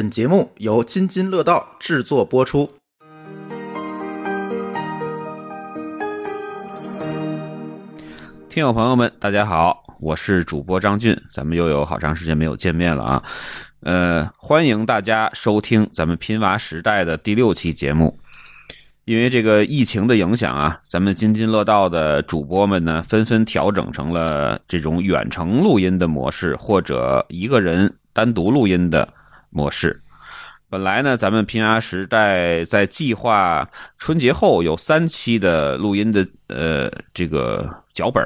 本节目由津津乐道制作播出。听友朋友们，大家好，我是主播张俊，咱们又有好长时间没有见面了啊。呃，欢迎大家收听咱们拼娃时代的第六期节目。因为这个疫情的影响啊，咱们津津乐道的主播们呢，纷纷调整成了这种远程录音的模式，或者一个人单独录音的模式。本来呢，咱们拼娃时代在计划春节后有三期的录音的呃这个脚本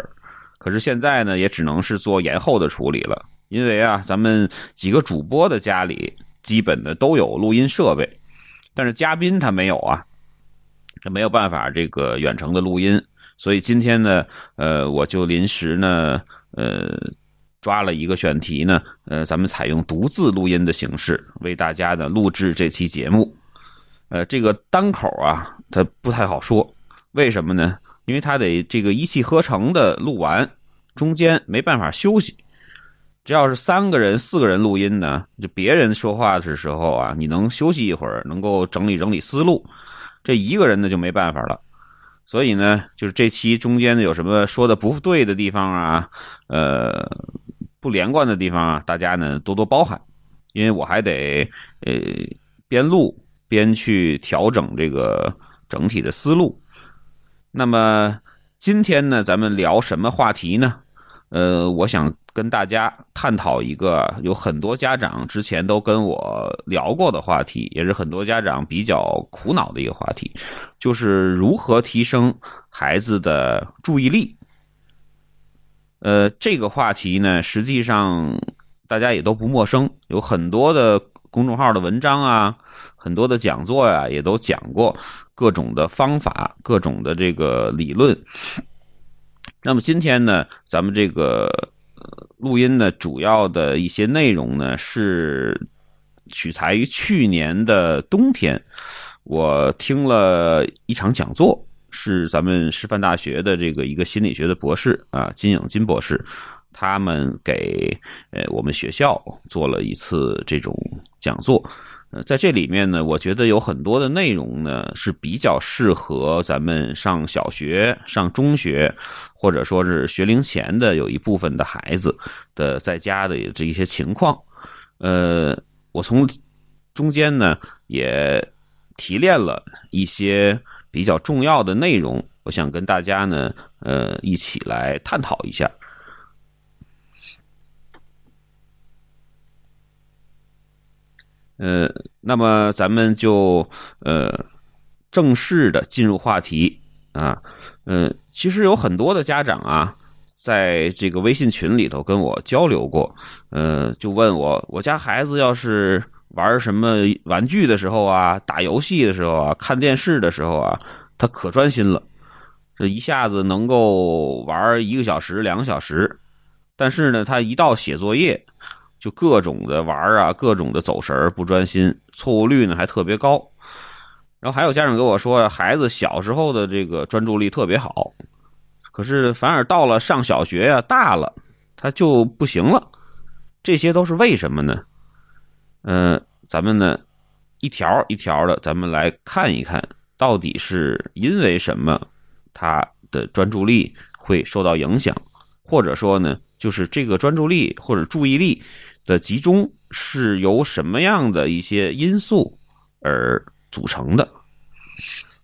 可是现在呢，也只能是做延后的处理了。因为啊，咱们几个主播的家里基本的都有录音设备，但是嘉宾他没有啊。这没有办法，这个远程的录音，所以今天呢，呃，我就临时呢，呃，抓了一个选题呢，呃，咱们采用独自录音的形式为大家呢录制这期节目。呃，这个单口啊，它不太好说，为什么呢？因为它得这个一气呵成的录完，中间没办法休息。只要是三个人、四个人录音呢，就别人说话的时候啊，你能休息一会儿，能够整理整理思路。这一个人呢就没办法了，所以呢，就是这期中间呢有什么说的不对的地方啊，呃，不连贯的地方啊，大家呢多多包涵，因为我还得呃边录边去调整这个整体的思路。那么今天呢，咱们聊什么话题呢？呃，我想。跟大家探讨一个有很多家长之前都跟我聊过的话题，也是很多家长比较苦恼的一个话题，就是如何提升孩子的注意力。呃，这个话题呢，实际上大家也都不陌生，有很多的公众号的文章啊，很多的讲座呀，也都讲过各种的方法、各种的这个理论。那么今天呢，咱们这个。录音呢，主要的一些内容呢是取材于去年的冬天，我听了一场讲座，是咱们师范大学的这个一个心理学的博士啊，金颖金博士，他们给呃我们学校做了一次这种讲座。呃在这里面呢，我觉得有很多的内容呢是比较适合咱们上小学、上中学，或者说是学龄前的有一部分的孩子的在家的这一些情况。呃，我从中间呢也提炼了一些比较重要的内容，我想跟大家呢呃一起来探讨一下。呃，那么咱们就呃正式的进入话题啊。呃，其实有很多的家长啊，在这个微信群里头跟我交流过，呃，就问我，我家孩子要是玩什么玩具的时候啊，打游戏的时候啊，看电视的时候啊，他可专心了，这一下子能够玩一个小时、两个小时，但是呢，他一到写作业。就各种的玩啊，各种的走神不专心，错误率呢还特别高。然后还有家长跟我说，孩子小时候的这个专注力特别好，可是反而到了上小学呀，大了他就不行了。这些都是为什么呢？嗯，咱们呢一条一条的，咱们来看一看到底是因为什么他的专注力会受到影响，或者说呢，就是这个专注力或者注意力。的集中是由什么样的一些因素而组成的？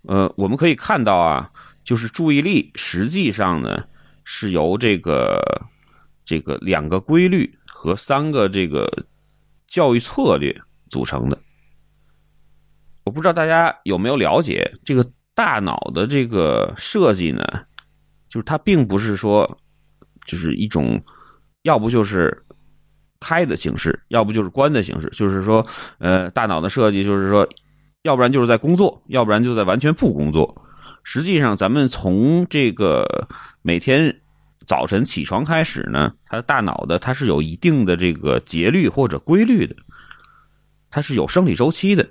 呃，我们可以看到啊，就是注意力实际上呢是由这个这个两个规律和三个这个教育策略组成的。我不知道大家有没有了解这个大脑的这个设计呢？就是它并不是说就是一种，要不就是。开的形式，要不就是关的形式，就是说，呃，大脑的设计就是说，要不然就是在工作，要不然就在完全不工作。实际上，咱们从这个每天早晨起床开始呢，他的大脑的它是有一定的这个节律或者规律的，它是有生理周期的，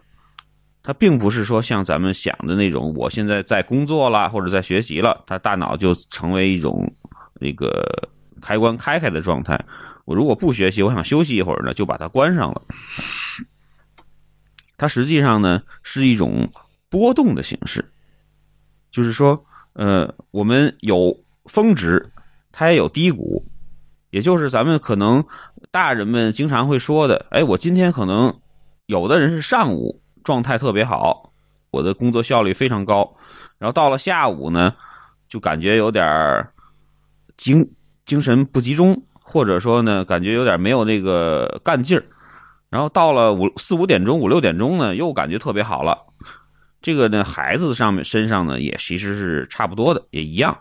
它并不是说像咱们想的那种，我现在在工作了或者在学习了，它大脑就成为一种那个开关开开的状态。我如果不学习，我想休息一会儿呢，就把它关上了。它实际上呢是一种波动的形式，就是说，呃，我们有峰值，它也有低谷，也就是咱们可能大人们经常会说的，哎，我今天可能有的人是上午状态特别好，我的工作效率非常高，然后到了下午呢，就感觉有点精精神不集中，或者说呢，感觉有点没有那个干劲儿。然后到了五四五点钟、五六点钟呢，又感觉特别好了。这个呢，孩子上面身上呢，也其实是差不多的，也一样，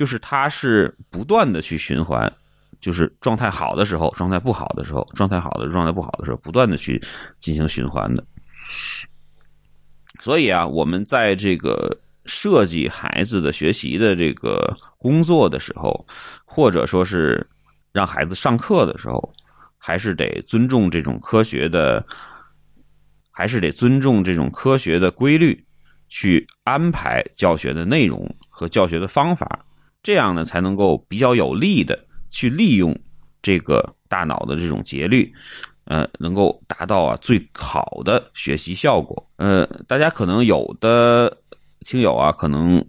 就是他是不断的去循环，就是状态好的时候，状态不好的时候，状态好的状态不好的时候，不断的去进行循环的。所以啊，我们在这个设计孩子的学习的这个工作的时候，或者说是让孩子上课的时候。还是得尊重这种科学的，还是得尊重这种科学的规律，去安排教学的内容和教学的方法，这样呢才能够比较有力的去利用这个大脑的这种节律，呃，能够达到啊最好的学习效果。呃，大家可能有的听友啊，可能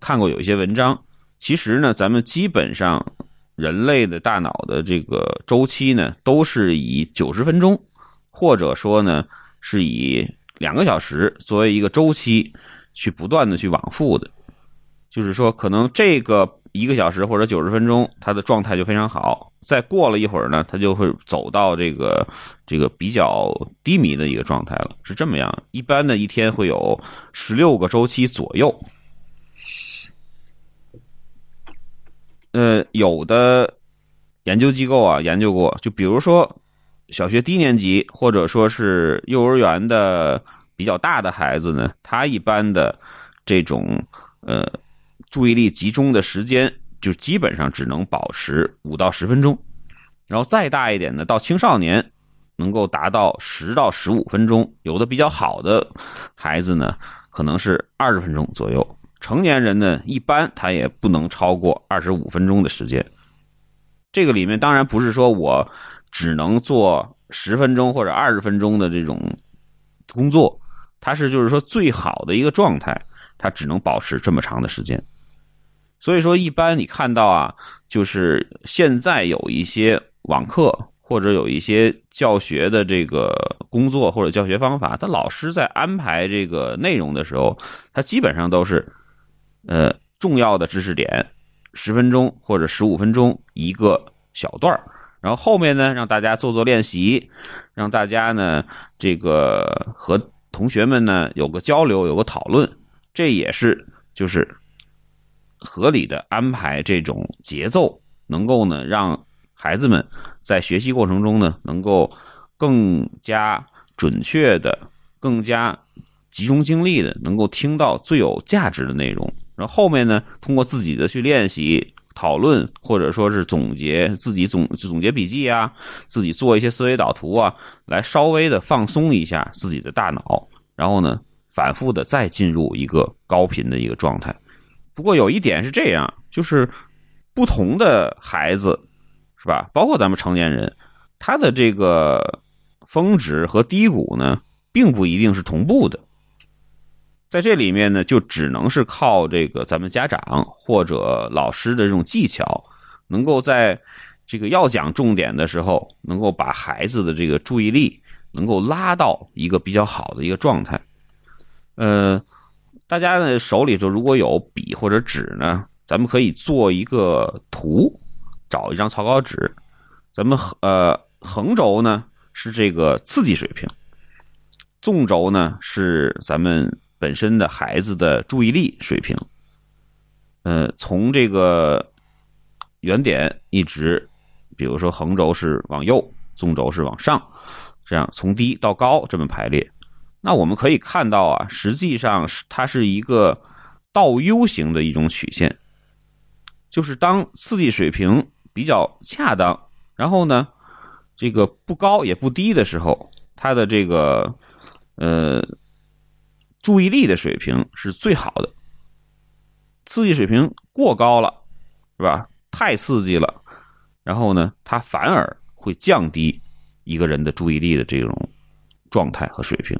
看过有一些文章，其实呢，咱们基本上。人类的大脑的这个周期呢，都是以九十分钟，或者说呢，是以两个小时作为一个周期，去不断的去往复的。就是说，可能这个一个小时或者九十分钟，它的状态就非常好。再过了一会儿呢，它就会走到这个这个比较低迷的一个状态了，是这么样。一般的一天会有十六个周期左右。呃，有的研究机构啊研究过，就比如说小学低年级或者说是幼儿园的比较大的孩子呢，他一般的这种呃注意力集中的时间就基本上只能保持五到十分钟，然后再大一点的到青少年能够达到十到十五分钟，有的比较好的孩子呢可能是二十分钟左右。成年人呢，一般他也不能超过二十五分钟的时间。这个里面当然不是说我只能做十分钟或者二十分钟的这种工作，它是就是说最好的一个状态，它只能保持这么长的时间。所以说，一般你看到啊，就是现在有一些网课或者有一些教学的这个工作或者教学方法，他老师在安排这个内容的时候，他基本上都是。呃，重要的知识点，十分钟或者十五分钟一个小段儿然后后面呢，让大家做做练习，让大家呢这个和同学们呢有个交流，有个讨论，这也是就是合理的安排这种节奏，能够呢让孩子们在学习过程中呢能够更加准确的、更加集中精力的，能够听到最有价值的内容。然后后面呢，通过自己的去练习、讨论，或者说是总结，自己总总结笔记啊，自己做一些思维导图啊，来稍微的放松一下自己的大脑，然后呢，反复的再进入一个高频的一个状态。不过有一点是这样，就是不同的孩子，是吧？包括咱们成年人，他的这个峰值和低谷呢，并不一定是同步的。在这里面呢，就只能是靠这个咱们家长或者老师的这种技巧，能够在这个要讲重点的时候，能够把孩子的这个注意力能够拉到一个比较好的一个状态。呃，大家呢手里头如果有笔或者纸呢，咱们可以做一个图，找一张草稿纸，咱们呃横轴呢是这个刺激水平，纵轴呢是咱们。本身的孩子的注意力水平，呃，从这个原点一直，比如说横轴是往右，纵轴是往上，这样从低到高这么排列。那我们可以看到啊，实际上是它是一个倒 U 型的一种曲线，就是当刺激水平比较恰当，然后呢，这个不高也不低的时候，它的这个呃。注意力的水平是最好的，刺激水平过高了，是吧？太刺激了，然后呢，它反而会降低一个人的注意力的这种状态和水平。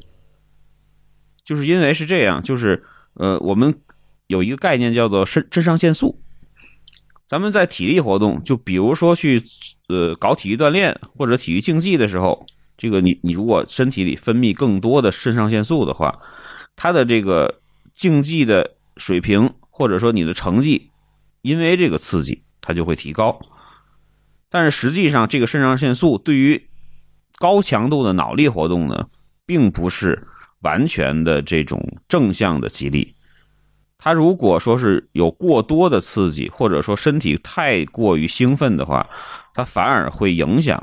就是因为是这样，就是呃，我们有一个概念叫做肾肾上腺素。咱们在体力活动，就比如说去呃搞体育锻炼或者体育竞技的时候，这个你你如果身体里分泌更多的肾上腺素的话，它的这个竞技的水平或者说你的成绩，因为这个刺激，它就会提高。但是实际上，这个肾上腺素对于高强度的脑力活动呢，并不是完全的这种正向的激励。他如果说是有过多的刺激，或者说身体太过于兴奋的话，它反而会影响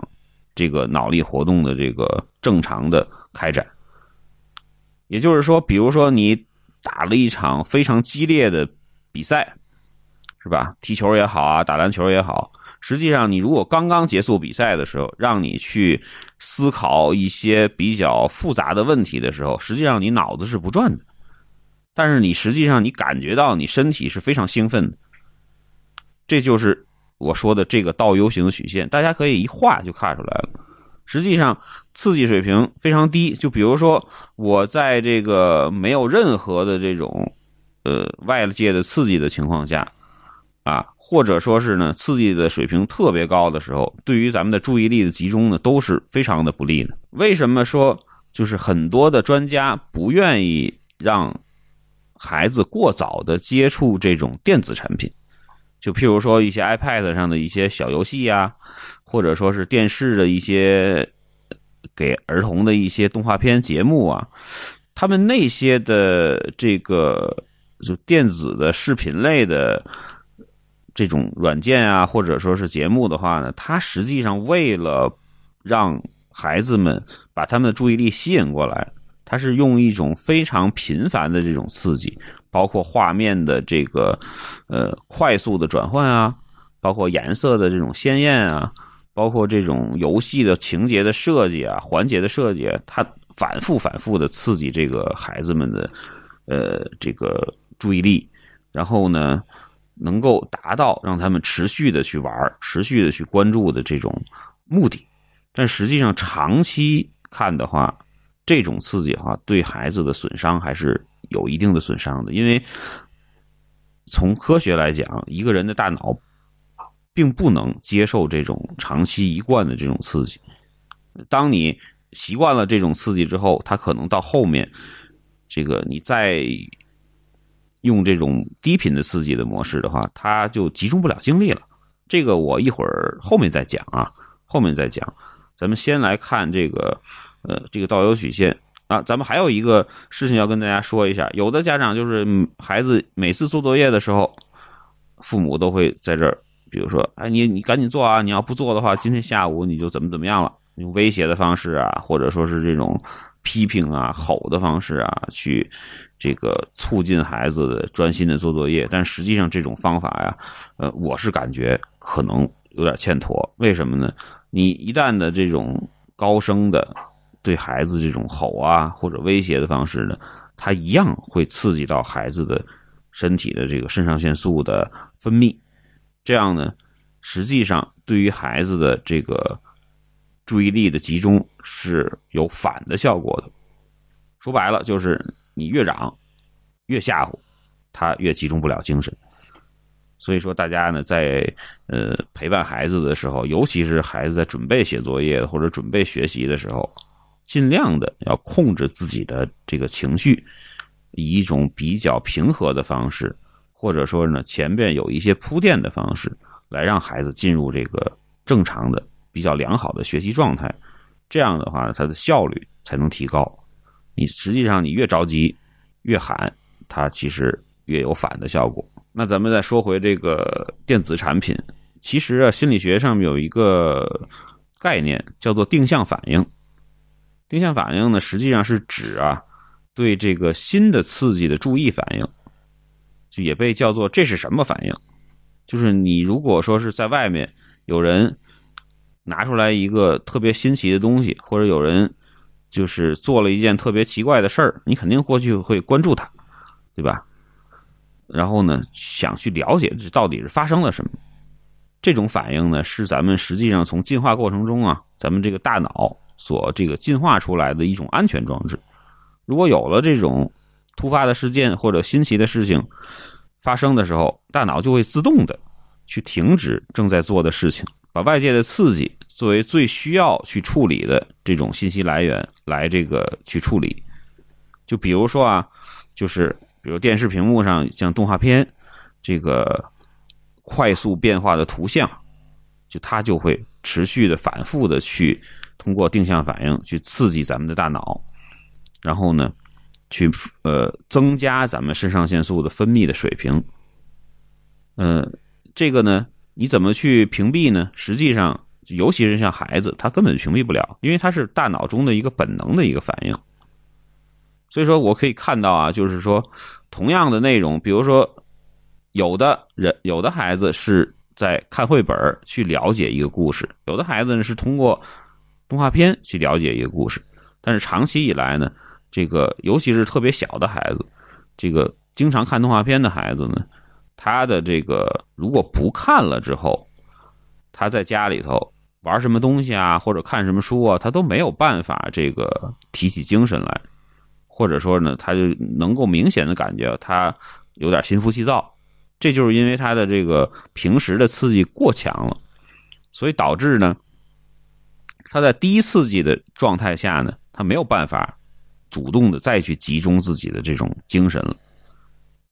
这个脑力活动的这个正常的开展。也就是说，比如说你打了一场非常激烈的比赛，是吧？踢球也好啊，打篮球也好，实际上你如果刚刚结束比赛的时候，让你去思考一些比较复杂的问题的时候，实际上你脑子是不转的。但是你实际上你感觉到你身体是非常兴奋的，这就是我说的这个倒 U 型曲线，大家可以一画就看出来了。实际上刺激水平非常低，就比如说我在这个没有任何的这种呃外界的刺激的情况下啊，或者说是呢刺激的水平特别高的时候，对于咱们的注意力的集中呢都是非常的不利的。为什么说就是很多的专家不愿意让？孩子过早的接触这种电子产品，就譬如说一些 iPad 上的一些小游戏呀，或者说是电视的一些给儿童的一些动画片节目啊，他们那些的这个就电子的视频类的这种软件啊，或者说是节目的话呢，它实际上为了让孩子们把他们的注意力吸引过来。它是用一种非常频繁的这种刺激，包括画面的这个呃快速的转换啊，包括颜色的这种鲜艳啊，包括这种游戏的情节的设计啊、环节的设计，它反复反复的刺激这个孩子们的呃这个注意力，然后呢，能够达到让他们持续的去玩、持续的去关注的这种目的。但实际上长期看的话，这种刺激哈，对孩子的损伤还是有一定的损伤的。因为从科学来讲，一个人的大脑并不能接受这种长期一贯的这种刺激。当你习惯了这种刺激之后，他可能到后面，这个你再用这种低频的刺激的模式的话，他就集中不了精力了。这个我一会儿后面再讲啊，后面再讲。咱们先来看这个。呃，这个倒 U 曲线啊，咱们还有一个事情要跟大家说一下。有的家长就是孩子每次做作业的时候，父母都会在这儿，比如说，哎，你你赶紧做啊！你要不做的话，今天下午你就怎么怎么样了？用威胁的方式啊，或者说是这种批评啊、吼的方式啊，去这个促进孩子的专心的做作业。但实际上这种方法呀，呃，我是感觉可能有点欠妥。为什么呢？你一旦的这种高声的。对孩子这种吼啊或者威胁的方式呢，它一样会刺激到孩子的身体的这个肾上腺素的分泌，这样呢，实际上对于孩子的这个注意力的集中是有反的效果的。说白了，就是你越嚷越吓唬他，越集中不了精神。所以说，大家呢在呃陪伴孩子的时候，尤其是孩子在准备写作业或者准备学习的时候。尽量的要控制自己的这个情绪，以一种比较平和的方式，或者说呢前边有一些铺垫的方式，来让孩子进入这个正常的、比较良好的学习状态。这样的话，他的效率才能提高。你实际上你越着急、越喊，它其实越有反的效果。那咱们再说回这个电子产品，其实啊，心理学上面有一个概念叫做定向反应。定向反应呢，实际上是指啊，对这个新的刺激的注意反应，就也被叫做这是什么反应？就是你如果说是在外面有人拿出来一个特别新奇的东西，或者有人就是做了一件特别奇怪的事儿，你肯定过去会关注他，对吧？然后呢，想去了解这到底是发生了什么。这种反应呢，是咱们实际上从进化过程中啊，咱们这个大脑。所这个进化出来的一种安全装置。如果有了这种突发的事件或者新奇的事情发生的时候，大脑就会自动的去停止正在做的事情，把外界的刺激作为最需要去处理的这种信息来源来这个去处理。就比如说啊，就是比如电视屏幕上像动画片这个快速变化的图像，就它就会持续的反复的去通过定向反应去刺激咱们的大脑，然后呢，去呃增加咱们肾上腺素的分泌的水平。呃，这个呢，你怎么去屏蔽呢？实际上，尤其是像孩子，他根本屏蔽不了，因为他是大脑中的一个本能的一个反应。所以说我可以看到啊，就是说，同样的内容，比如说，有的人有的孩子是在看绘本去了解一个故事，有的孩子呢是通过动画片去了解一个故事。但是长期以来呢，这个尤其是特别小的孩子，这个经常看动画片的孩子呢，他的这个如果不看了之后，他在家里头玩什么东西啊，或者看什么书啊，他都没有办法这个提起精神来。或者说呢，他就能够明显的感觉他有点心浮气躁，这就是因为他的这个平时的刺激过强了，所以导致呢，他在低刺激的状态下呢，他没有办法主动的再去集中自己的这种精神了。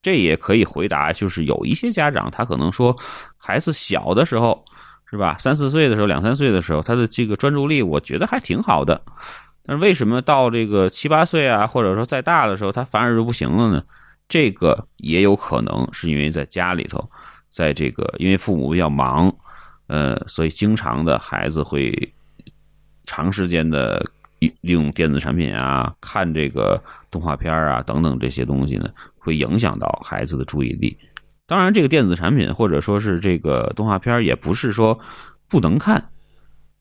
这也可以回答，就是有一些家长他可能说，孩子小的时候是吧，三四岁的时候，两三岁的时候，他的这个专注力，我觉得还挺好的。但是为什么到这个七八岁啊，或者说再大的时候，他反而就不行了呢？这个也有可能是因为在家里头，在这个因为父母比较忙，呃，所以经常的孩子会长时间的利用电子产品啊，看这个动画片啊等等这些东西呢，会影响到孩子的注意力。当然，这个电子产品或者说是这个动画片也不是说不能看，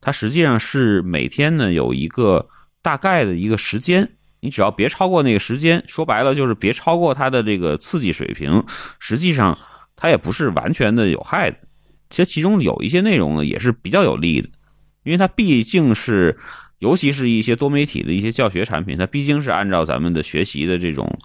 它实际上是每天呢有一个。大概的一个时间，你只要别超过那个时间，说白了就是别超过它的这个刺激水平。实际上，它也不是完全的有害的。其实其中有一些内容呢，也是比较有利的，因为它毕竟是，尤其是一些多媒体的一些教学产品，它毕竟是按照咱们的学习的这种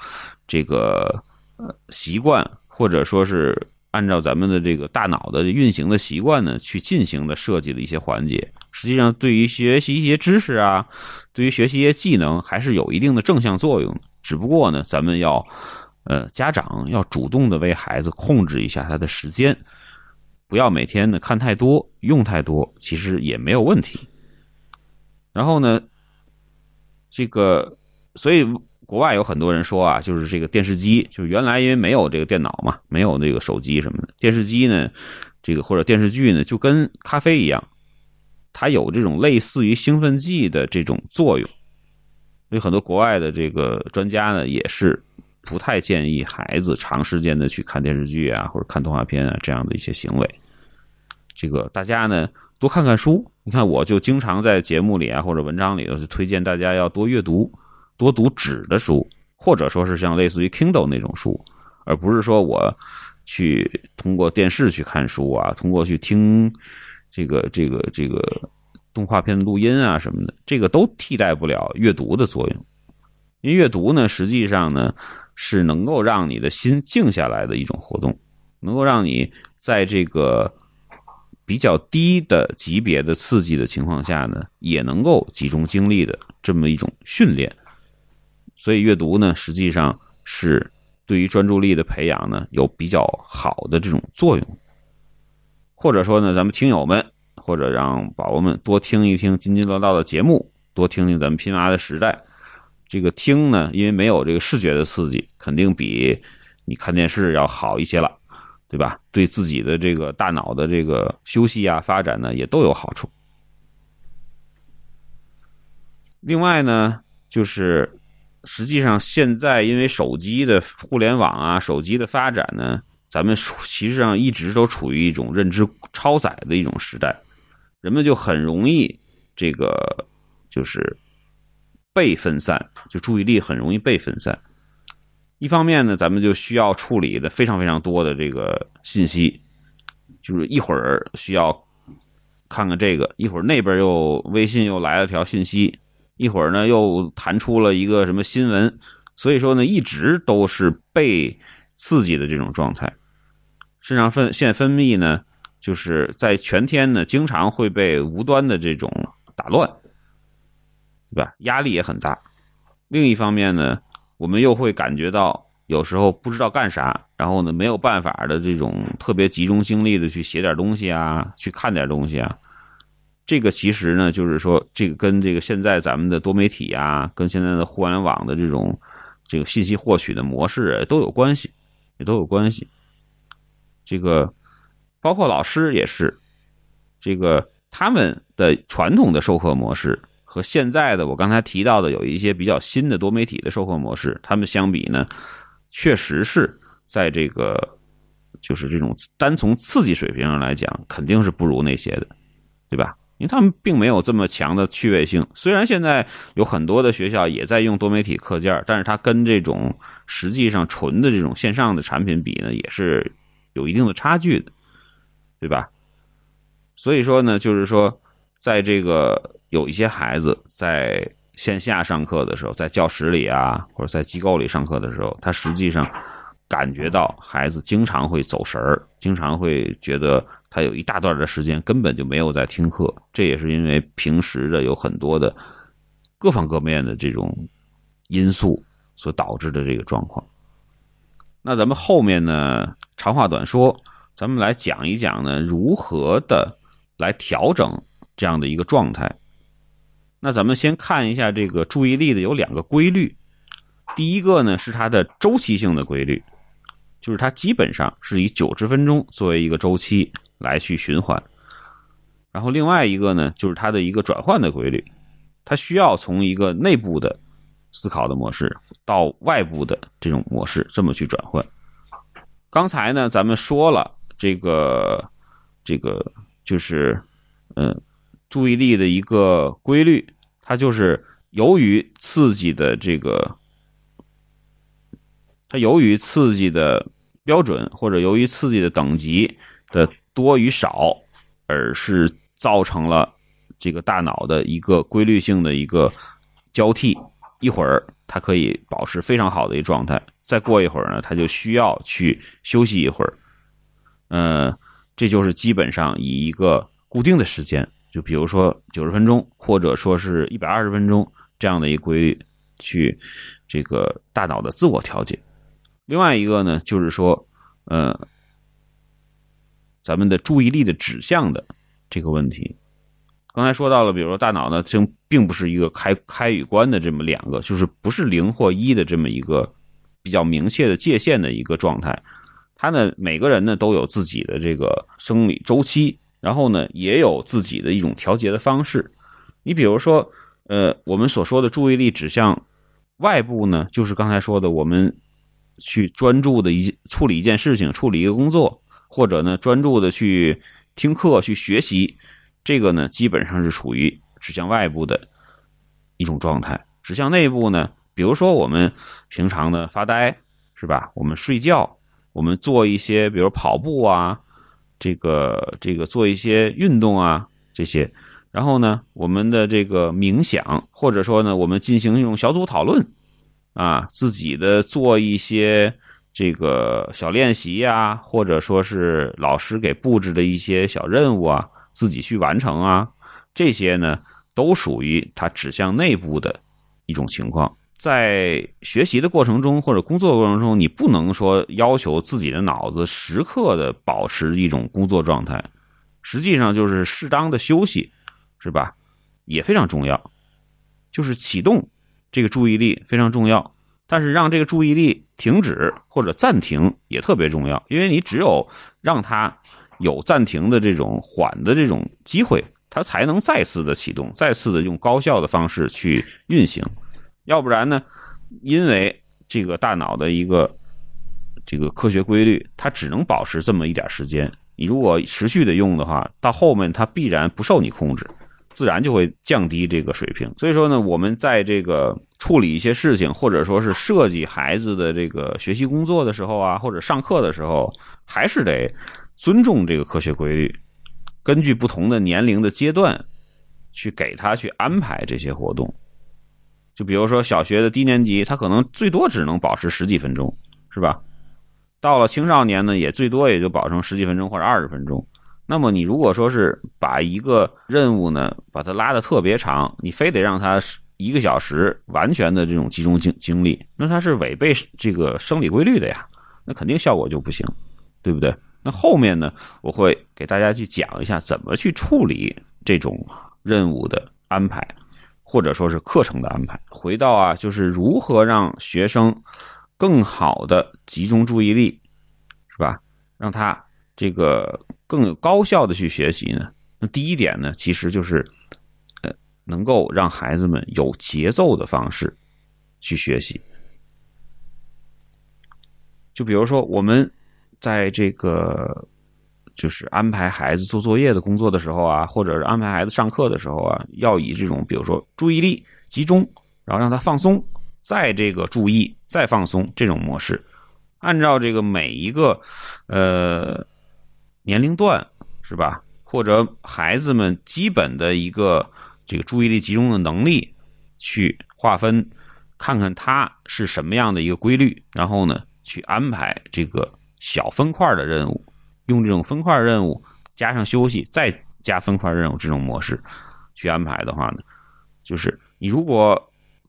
这个呃习惯，或者说是按照咱们的这个大脑的运行的习惯呢去进行的设计的一些环节。实际上，对于学习一些知识啊。对于学习一些技能还是有一定的正向作用，只不过呢，咱们要，呃，家长要主动的为孩子控制一下他的时间，不要每天呢看太多、用太多，其实也没有问题。然后呢，这个，所以国外有很多人说啊，就是这个电视机，就是原来因为没有这个电脑嘛，没有这个手机什么的，电视机呢，这个或者电视剧呢，就跟咖啡一样。它有这种类似于兴奋剂的这种作用，所以很多国外的这个专家呢，也是不太建议孩子长时间的去看电视剧啊，或者看动画片啊这样的一些行为。这个大家呢多看看书，你看我就经常在节目里啊或者文章里头就推荐大家要多阅读，多读纸的书，或者说是像类似于 Kindle 那种书，而不是说我去通过电视去看书啊，通过去听。这个这个这个动画片录音啊什么的，这个都替代不了阅读的作用。因为阅读呢，实际上呢是能够让你的心静下来的一种活动，能够让你在这个比较低的级别的刺激的情况下呢，也能够集中精力的这么一种训练。所以阅读呢，实际上是对于专注力的培养呢，有比较好的这种作用。或者说呢，咱们听友们或者让宝宝们多听一听津津乐道的节目，多听听咱们拼娃的时代。这个听呢，因为没有这个视觉的刺激，肯定比你看电视要好一些了，对吧？对自己的这个大脑的这个休息啊、发展呢，也都有好处。另外呢，就是实际上现在因为手机的互联网啊、手机的发展呢。咱们其实上一直都处于一种认知超载的一种时代，人们就很容易这个就是被分散，就注意力很容易被分散。一方面呢，咱们就需要处理的非常非常多的这个信息，就是一会儿需要看看这个，一会儿那边又微信又来了条信息，一会儿呢又弹出了一个什么新闻，所以说呢，一直都是被刺激的这种状态，肾上分腺分泌呢，就是在全天呢，经常会被无端的这种打乱，对吧？压力也很大。另一方面呢，我们又会感觉到有时候不知道干啥，然后呢没有办法的这种特别集中精力的去写点东西啊，去看点东西啊。这个其实呢，就是说这个跟这个现在咱们的多媒体啊，跟现在的互联网的这种这个信息获取的模式都有关系，也都有关系。这个包括老师也是，这个他们的传统的授课模式。和现在的我刚才提到的有一些比较新的多媒体的授课模式，他们相比呢，确实是在这个就是这种单从刺激水平上来讲，肯定是不如那些的，对吧？因为他们并没有这么强的趣味性。虽然现在有很多的学校也在用多媒体课件，但是它跟这种实际上纯的这种线上的产品比呢，也是有一定的差距的，对吧？所以说呢，就是说在这个。有一些孩子在线下上课的时候，在教室里啊，或者在机构里上课的时候，他实际上感觉到孩子经常会走神儿，经常会觉得他有一大段的时间根本就没有在听课。这也是因为平时的有很多的各方各面的这种因素所导致的这个状况。那咱们后面呢，长话短说，咱们来讲一讲呢，如何的来调整这样的一个状态。那咱们先看一下这个注意力的有两个规律，第一个呢是它的周期性的规律，就是它基本上是以九十分钟作为一个周期来去循环，然后另外一个呢就是它的一个转换的规律，它需要从一个内部的思考的模式到外部的这种模式这么去转换。刚才呢咱们说了这个这个就是嗯。注意力的一个规律，它就是由于刺激的这个，它由于刺激的标准或者由于刺激的等级的多与少，而是造成了这个大脑的一个规律性的一个交替。一会儿它可以保持非常好的一个状态，再过一会儿呢，它就需要去休息一会儿。嗯，这就是基本上以一个固定的时间。就比如说九十分钟，或者说是一百二十分钟这样的一个规律，去这个大脑的自我调节。另外一个呢，就是说，呃，咱们的注意力的指向的这个问题。刚才说到了，比如说大脑呢，并并不是一个开开与关的这么两个，就是不是零或一的这么一个比较明确的界限的一个状态。它呢，每个人呢都有自己的这个生理周期。然后呢，也有自己的一种调节的方式。你比如说，呃，我们所说的注意力指向外部呢，就是刚才说的，我们去专注的一处理一件事情，处理一个工作，或者呢，专注的去听课、去学习，这个呢，基本上是属于指向外部的一种状态。指向内部呢，比如说我们平常的发呆，是吧？我们睡觉，我们做一些，比如跑步啊。这个这个做一些运动啊，这些，然后呢，我们的这个冥想，或者说呢，我们进行一种小组讨论，啊，自己的做一些这个小练习呀，或者说是老师给布置的一些小任务啊，自己去完成啊，这些呢，都属于它指向内部的一种情况。在学习的过程中或者工作过程中，你不能说要求自己的脑子时刻的保持一种工作状态，实际上就是适当的休息，是吧？也非常重要，就是启动这个注意力非常重要，但是让这个注意力停止或者暂停也特别重要，因为你只有让它有暂停的这种缓的这种机会，它才能再次的启动，再次的用高效的方式去运行。要不然呢？因为这个大脑的一个这个科学规律，它只能保持这么一点时间。你如果持续的用的话，到后面它必然不受你控制，自然就会降低这个水平。所以说呢，我们在这个处理一些事情，或者说是设计孩子的这个学习工作的时候啊，或者上课的时候，还是得尊重这个科学规律。根据不同的年龄的阶段，去给他去安排这些活动。就比如说小学的低年级，他可能最多只能保持十几分钟，是吧？到了青少年呢，也最多也就保证十几分钟或者二十分钟。那么你如果说是把一个任务呢，把它拉的特别长，你非得让他一个小时完全的这种集中精精力，那它是违背这个生理规律的呀，那肯定效果就不行，对不对？那后面呢，我会给大家去讲一下怎么去处理这种任务的安排，或者说是课程的安排。回到啊，就是如何让学生更好的集中注意力，是吧？让他这个更有高效的去学习呢？那第一点呢，其实就是呃，能够让孩子们有节奏的方式去学习。就比如说我们。在这个就是安排孩子做作业的工作的时候啊，或者是安排孩子上课的时候啊，要以这种比如说注意力集中，然后让他放松，再这个注意，再放松这种模式，按照这个每一个呃年龄段是吧，或者孩子们基本的一个这个注意力集中的能力去划分，看看他是什么样的一个规律，然后呢去安排这个。小分块的任务，用这种分块任务加上休息，再加分块任务这种模式去安排的话呢，就是你如果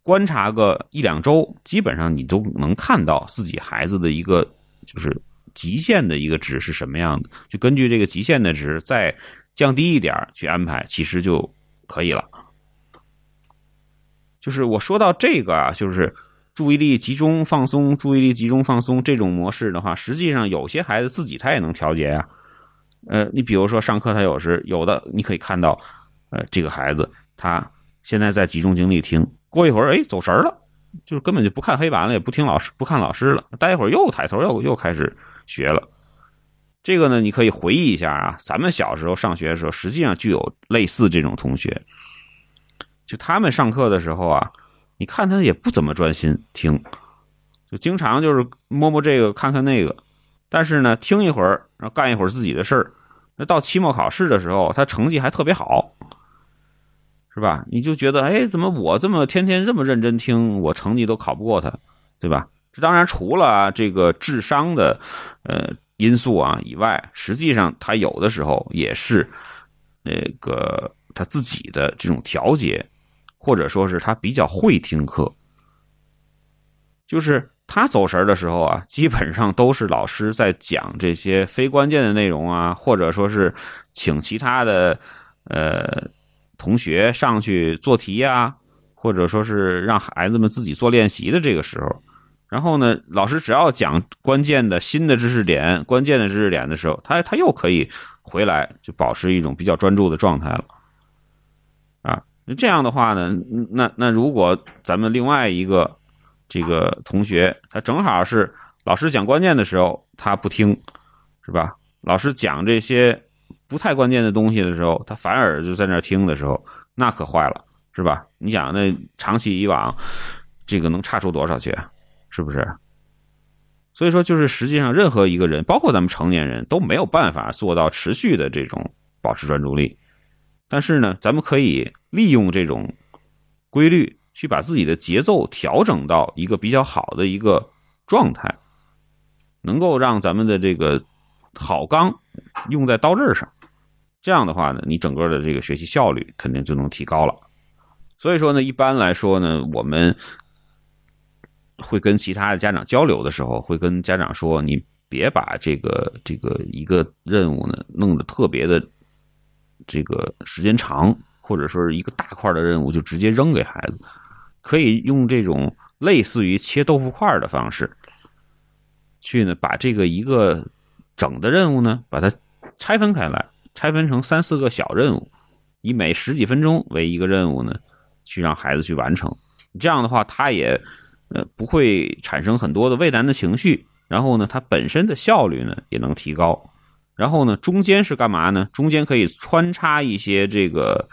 观察个一两周，基本上你都能看到自己孩子的一个就是极限的一个值是什么样的，就根据这个极限的值再降低一点去安排，其实就可以了。就是我说到这个啊，就是。注意力集中放松，注意力集中放松这种模式的话，实际上有些孩子自己他也能调节呀。呃，你比如说上课，他有时有的你可以看到，呃，这个孩子他现在在集中精力听，过一会儿哎走神儿了，就是根本就不看黑板了，也不听老师，不看老师了，待一会儿又抬头又又开始学了。这个呢，你可以回忆一下啊，咱们小时候上学的时候，实际上就有类似这种同学，就他们上课的时候啊。你看他也不怎么专心听，就经常就是摸摸这个看看那个，但是呢，听一会儿，然后干一会儿自己的事儿。那到期末考试的时候，他成绩还特别好，是吧？你就觉得，哎，怎么我这么天天这么认真听，我成绩都考不过他，对吧？这当然除了这个智商的呃因素啊以外，实际上他有的时候也是那个他自己的这种调节。或者说是他比较会听课，就是他走神的时候啊，基本上都是老师在讲这些非关键的内容啊，或者说是请其他的呃同学上去做题呀，或者说是让孩子们自己做练习的这个时候，然后呢，老师只要讲关键的新的知识点、关键的知识点的时候，他他又可以回来就保持一种比较专注的状态了。啊那这样的话呢，那那如果咱们另外一个这个同学，他正好是老师讲关键的时候，他不听，是吧？老师讲这些不太关键的东西的时候，他反而就在那听的时候，那可坏了，是吧？你想，那长期以往，这个能差出多少去？是不是？所以说，就是实际上，任何一个人，包括咱们成年人都没有办法做到持续的这种保持专注力。但是呢，咱们可以利用这种规律，去把自己的节奏调整到一个比较好的一个状态，能够让咱们的这个好钢用在刀刃上。这样的话呢，你整个的这个学习效率肯定就能提高了。所以说呢，一般来说呢，我们会跟其他的家长交流的时候，会跟家长说：你别把这个这个一个任务呢弄得特别的。这个时间长，或者说是一个大块的任务，就直接扔给孩子，可以用这种类似于切豆腐块的方式，去呢把这个一个整的任务呢，把它拆分开来，拆分成三四个小任务，以每十几分钟为一个任务呢，去让孩子去完成。这样的话，他也呃不会产生很多的畏难的情绪，然后呢，它本身的效率呢也能提高。然后呢，中间是干嘛呢？中间可以穿插一些这个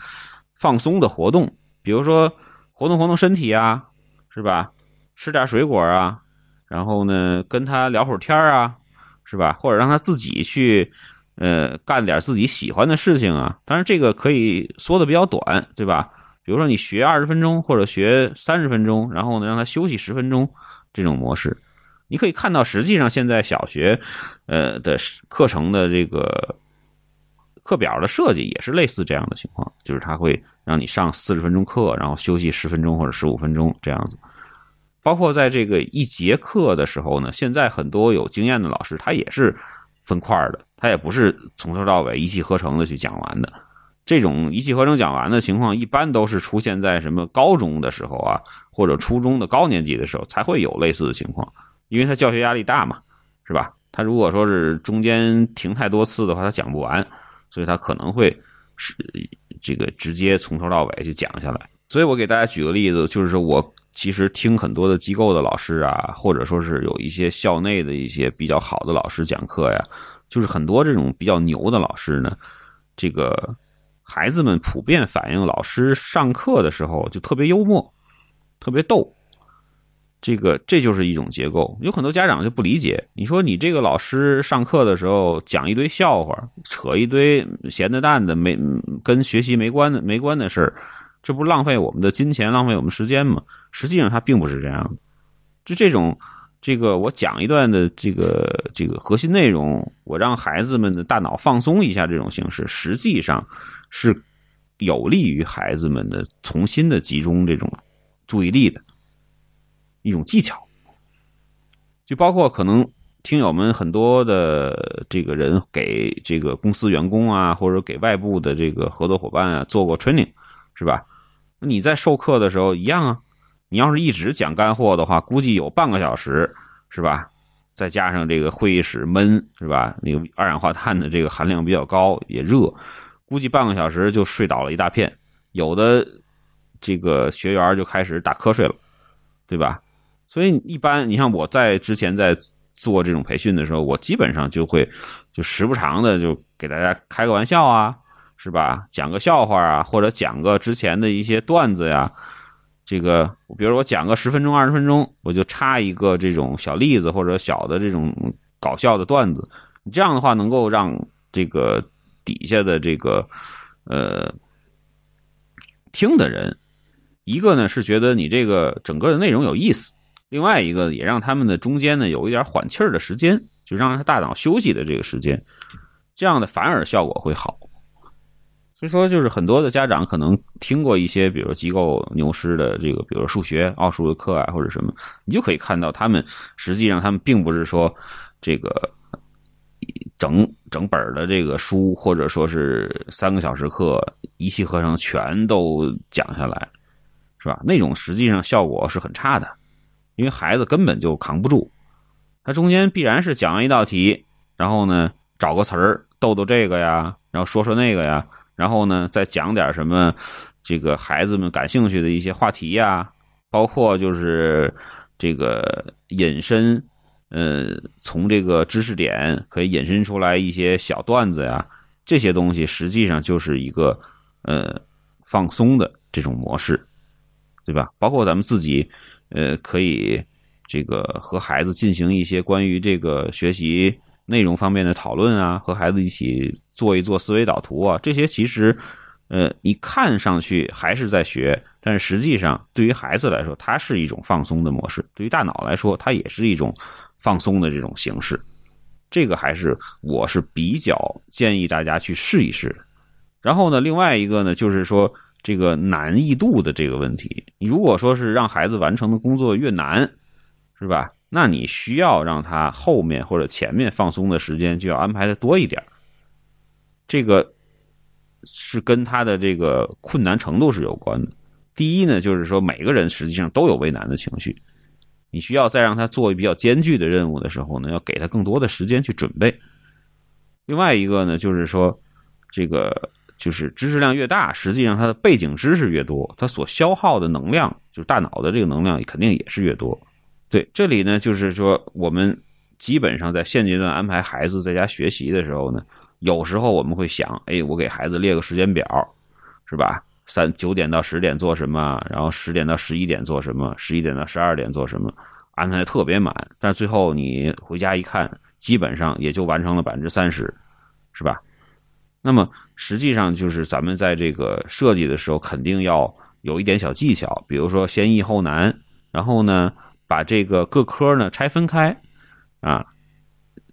放松的活动，比如说活动活动身体啊，是吧？吃点水果啊，然后呢，跟他聊会儿天啊，是吧？或者让他自己去呃，干点自己喜欢的事情啊。当然，这个可以缩的比较短，对吧？比如说你学二十分钟或者学三十分钟，然后呢让他休息十分钟，这种模式，你可以看到，实际上现在小学呃的课程的这个课表的设计也是类似这样的情况，就是他会让你上四十分钟课，然后休息十分钟或者十五分钟这样子。包括在这个一节课的时候呢，现在很多有经验的老师他也是分块的，他也不是从头到尾一气呵成的去讲完的。这种一气呵成讲完的情况，一般都是出现在什么高中的时候啊，或者初中的高年级的时候才会有类似的情况，因为他教学压力大嘛，是吧？他如果说是中间停太多次的话，他讲不完，所以他可能会是这个直接从头到尾就讲下来。所以我给大家举个例子，就是说我。其实听很多的机构的老师啊，或者说是有一些校内的一些比较好的老师讲课呀，就是很多这种比较牛的老师呢，这个孩子们普遍反映，老师上课的时候就特别幽默，特别逗。这个这就是一种结构，有很多家长就不理解。你说你这个老师上课的时候讲一堆笑话，扯一堆闲的蛋的，没跟学习没关的没关的事儿。这不浪费我们的金钱，浪费我们时间吗？实际上，它并不是这样的。就这种，这个我讲一段的这个这个核心内容，我让孩子们的大脑放松一下，这种形式实际上是有利于孩子们的重新的集中这种注意力的一种技巧。就包括可能听友们很多的这个人给这个公司员工啊，或者给外部的这个合作伙伴啊做过 training，是吧？你在授课的时候一样啊，你要是一直讲干货的话，估计有半个小时，是吧？再加上这个会议室闷，是吧？那个二氧化碳的这个含量比较高，也热，估计半个小时就睡倒了一大片。有的这个学员就开始打瞌睡了，对吧？所以一般你像我在之前在做这种培训的时候，我基本上就会就时不常的就给大家开个玩笑啊。是吧？讲个笑话啊，或者讲个之前的一些段子呀。这个，比如我讲个十分钟、二十分钟，我就插一个这种小例子或者小的这种搞笑的段子。这样的话，能够让这个底下的这个呃听的人，一个呢是觉得你这个整个的内容有意思，另外一个也让他们的中间呢有一点缓气儿的时间，就让他大脑休息的这个时间，这样的反而效果会好。所以说，就是很多的家长可能听过一些，比如机构牛师的这个，比如数学、奥数的课啊，或者什么，你就可以看到，他们实际上他们并不是说这个整整本的这个书，或者说是三个小时课一气呵成全都讲下来，是吧？那种实际上效果是很差的，因为孩子根本就扛不住，他中间必然是讲完一道题，然后呢找个词儿逗逗这个呀，然后说说那个呀。然后呢，再讲点什么，这个孩子们感兴趣的一些话题呀，包括就是这个引申，呃，从这个知识点可以引申出来一些小段子呀，这些东西实际上就是一个呃放松的这种模式，对吧？包括咱们自己，呃，可以这个和孩子进行一些关于这个学习。内容方面的讨论啊，和孩子一起做一做思维导图啊，这些其实，呃，你看上去还是在学，但是实际上对于孩子来说，它是一种放松的模式；对于大脑来说，它也是一种放松的这种形式。这个还是我是比较建议大家去试一试。然后呢，另外一个呢，就是说这个难易度的这个问题，如果说是让孩子完成的工作越难，是吧？那你需要让他后面或者前面放松的时间就要安排的多一点这个是跟他的这个困难程度是有关的。第一呢，就是说每个人实际上都有为难的情绪，你需要再让他做比较艰巨的任务的时候呢，要给他更多的时间去准备。另外一个呢，就是说这个就是知识量越大，实际上他的背景知识越多，他所消耗的能量，就是大脑的这个能量肯定也是越多。对，这里呢，就是说，我们基本上在现阶段安排孩子在家学习的时候呢，有时候我们会想，哎，我给孩子列个时间表，是吧？三九点到十点做什么，然后十点到十一点做什么，十一点到十二点做什么，安排的特别满。但是最后你回家一看，基本上也就完成了百分之三十，是是吧？那么实际上就是咱们在这个设计的时候，肯定要有一点小技巧，比如说先易后难，然后呢把这个各科呢拆分开啊，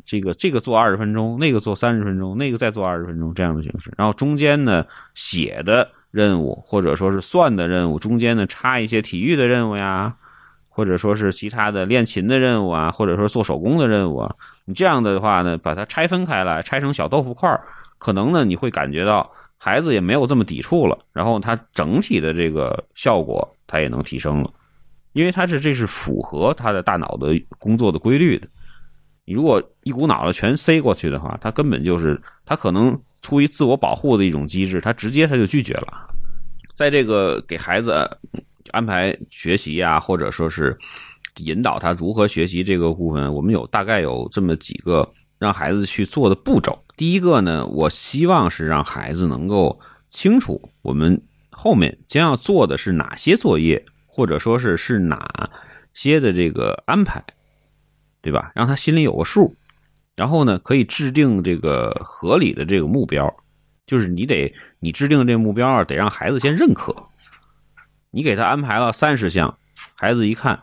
这个这个做二十分钟，那个做三十分钟，那个再做二十分钟这样的形式，然后中间呢写的任务或者说是算的任务，中间呢插一些体育的任务呀。或者说是其他的练琴的任务啊，或者说做手工的任务啊，你这样的话呢，把它拆分开来，拆成小豆腐块可能呢你会感觉到孩子也没有这么抵触了，然后他整体的这个效果他也能提升了，因为他是这是符合他的大脑的工作的规律的。你如果一股脑的全塞过去的话，他根本就是他可能出于自我保护的一种机制，他直接他就拒绝了，在这个给孩子。安排学习啊，或者说是引导他如何学习这个部分，我们有大概有这么几个让孩子去做的步骤。第一个呢，我希望是让孩子能够清楚我们后面将要做的是哪些作业，或者说是是哪些的这个安排，对吧？让他心里有个数，然后呢，可以制定这个合理的这个目标，就是你得你制定这目标啊，得让孩子先认可。你给他安排了三十项，孩子一看，